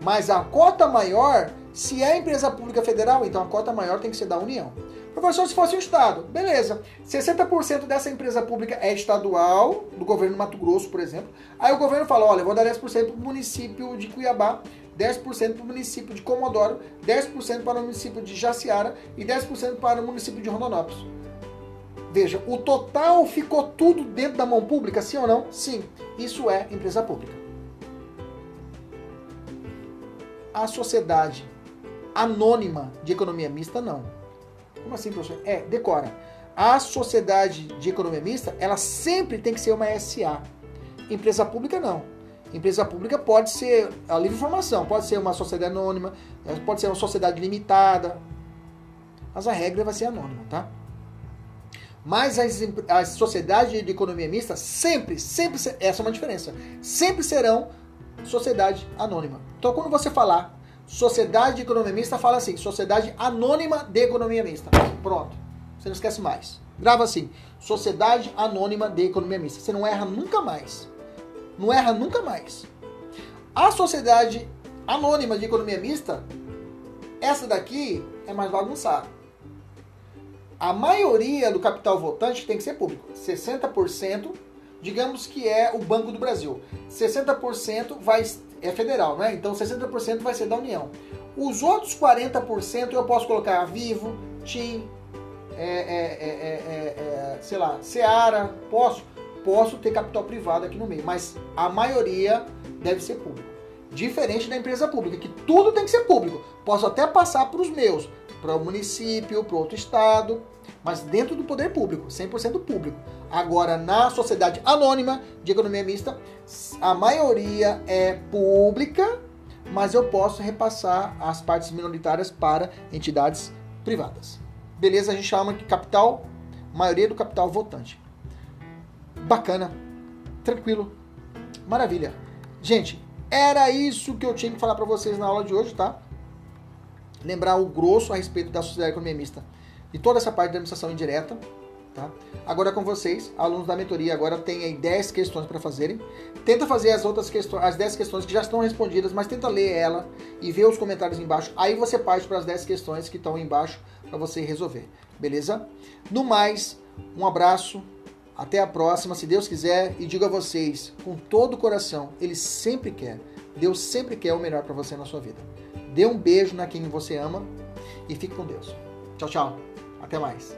Mas a cota maior, se é empresa pública federal, então a cota maior tem que ser da União. Professor, se fosse um estado, beleza. 60% dessa empresa pública é estadual, do governo do Mato Grosso, por exemplo. Aí o governo fala: olha, vou dar 10% para o município de Cuiabá, 10% para o município de Comodoro, 10% para o município de Jaciara e 10% para o município de Rondonópolis. Veja, o total ficou tudo dentro da mão pública, sim ou não? Sim, isso é empresa pública. A sociedade anônima de economia mista, não. Como assim, professor? É, decora. A sociedade de economia mista, ela sempre tem que ser uma SA. Empresa pública, não. Empresa pública pode ser a livre informação, pode ser uma sociedade anônima, pode ser uma sociedade limitada. Mas a regra vai ser anônima, tá? Mas as, as sociedades de economia mista sempre, sempre, essa é uma diferença, sempre serão sociedade anônima. Então, quando você falar sociedade de economia mista, fala assim, sociedade anônima de economia mista. Pronto. Você não esquece mais. Grava assim, sociedade anônima de economia mista. Você não erra nunca mais. Não erra nunca mais. A sociedade anônima de economia mista, essa daqui é mais bagunçada. A maioria do capital votante tem que ser público. 60%, digamos que é o Banco do Brasil. 60% vai, é federal, né? Então 60% vai ser da União. Os outros 40% eu posso colocar Vivo, TIM, é, é, é, sei lá, Seara, posso, posso ter capital privado aqui no meio, mas a maioria deve ser público. Diferente da empresa pública, que tudo tem que ser público. Posso até passar para os meus, para o município, para outro estado, mas dentro do poder público, 100% público. Agora, na sociedade anônima de economia mista, a maioria é pública, mas eu posso repassar as partes minoritárias para entidades privadas. Beleza? A gente chama de capital, maioria do capital votante. Bacana, tranquilo, maravilha. Gente, era isso que eu tinha que falar para vocês na aula de hoje, tá? Lembrar o grosso a respeito da sociedade economia mista e toda essa parte da administração indireta. Tá? Agora com vocês, alunos da mentoria, agora tem aí 10 questões para fazerem. Tenta fazer as outras questões, as 10 questões que já estão respondidas, mas tenta ler ela e ver os comentários embaixo. Aí você parte para as 10 questões que estão embaixo para você resolver. Beleza? No mais, um abraço, até a próxima, se Deus quiser, e digo a vocês, com todo o coração, Ele sempre quer, Deus sempre quer o melhor para você na sua vida. Dê um beijo na quem você ama e fique com Deus. Tchau, tchau. Até mais.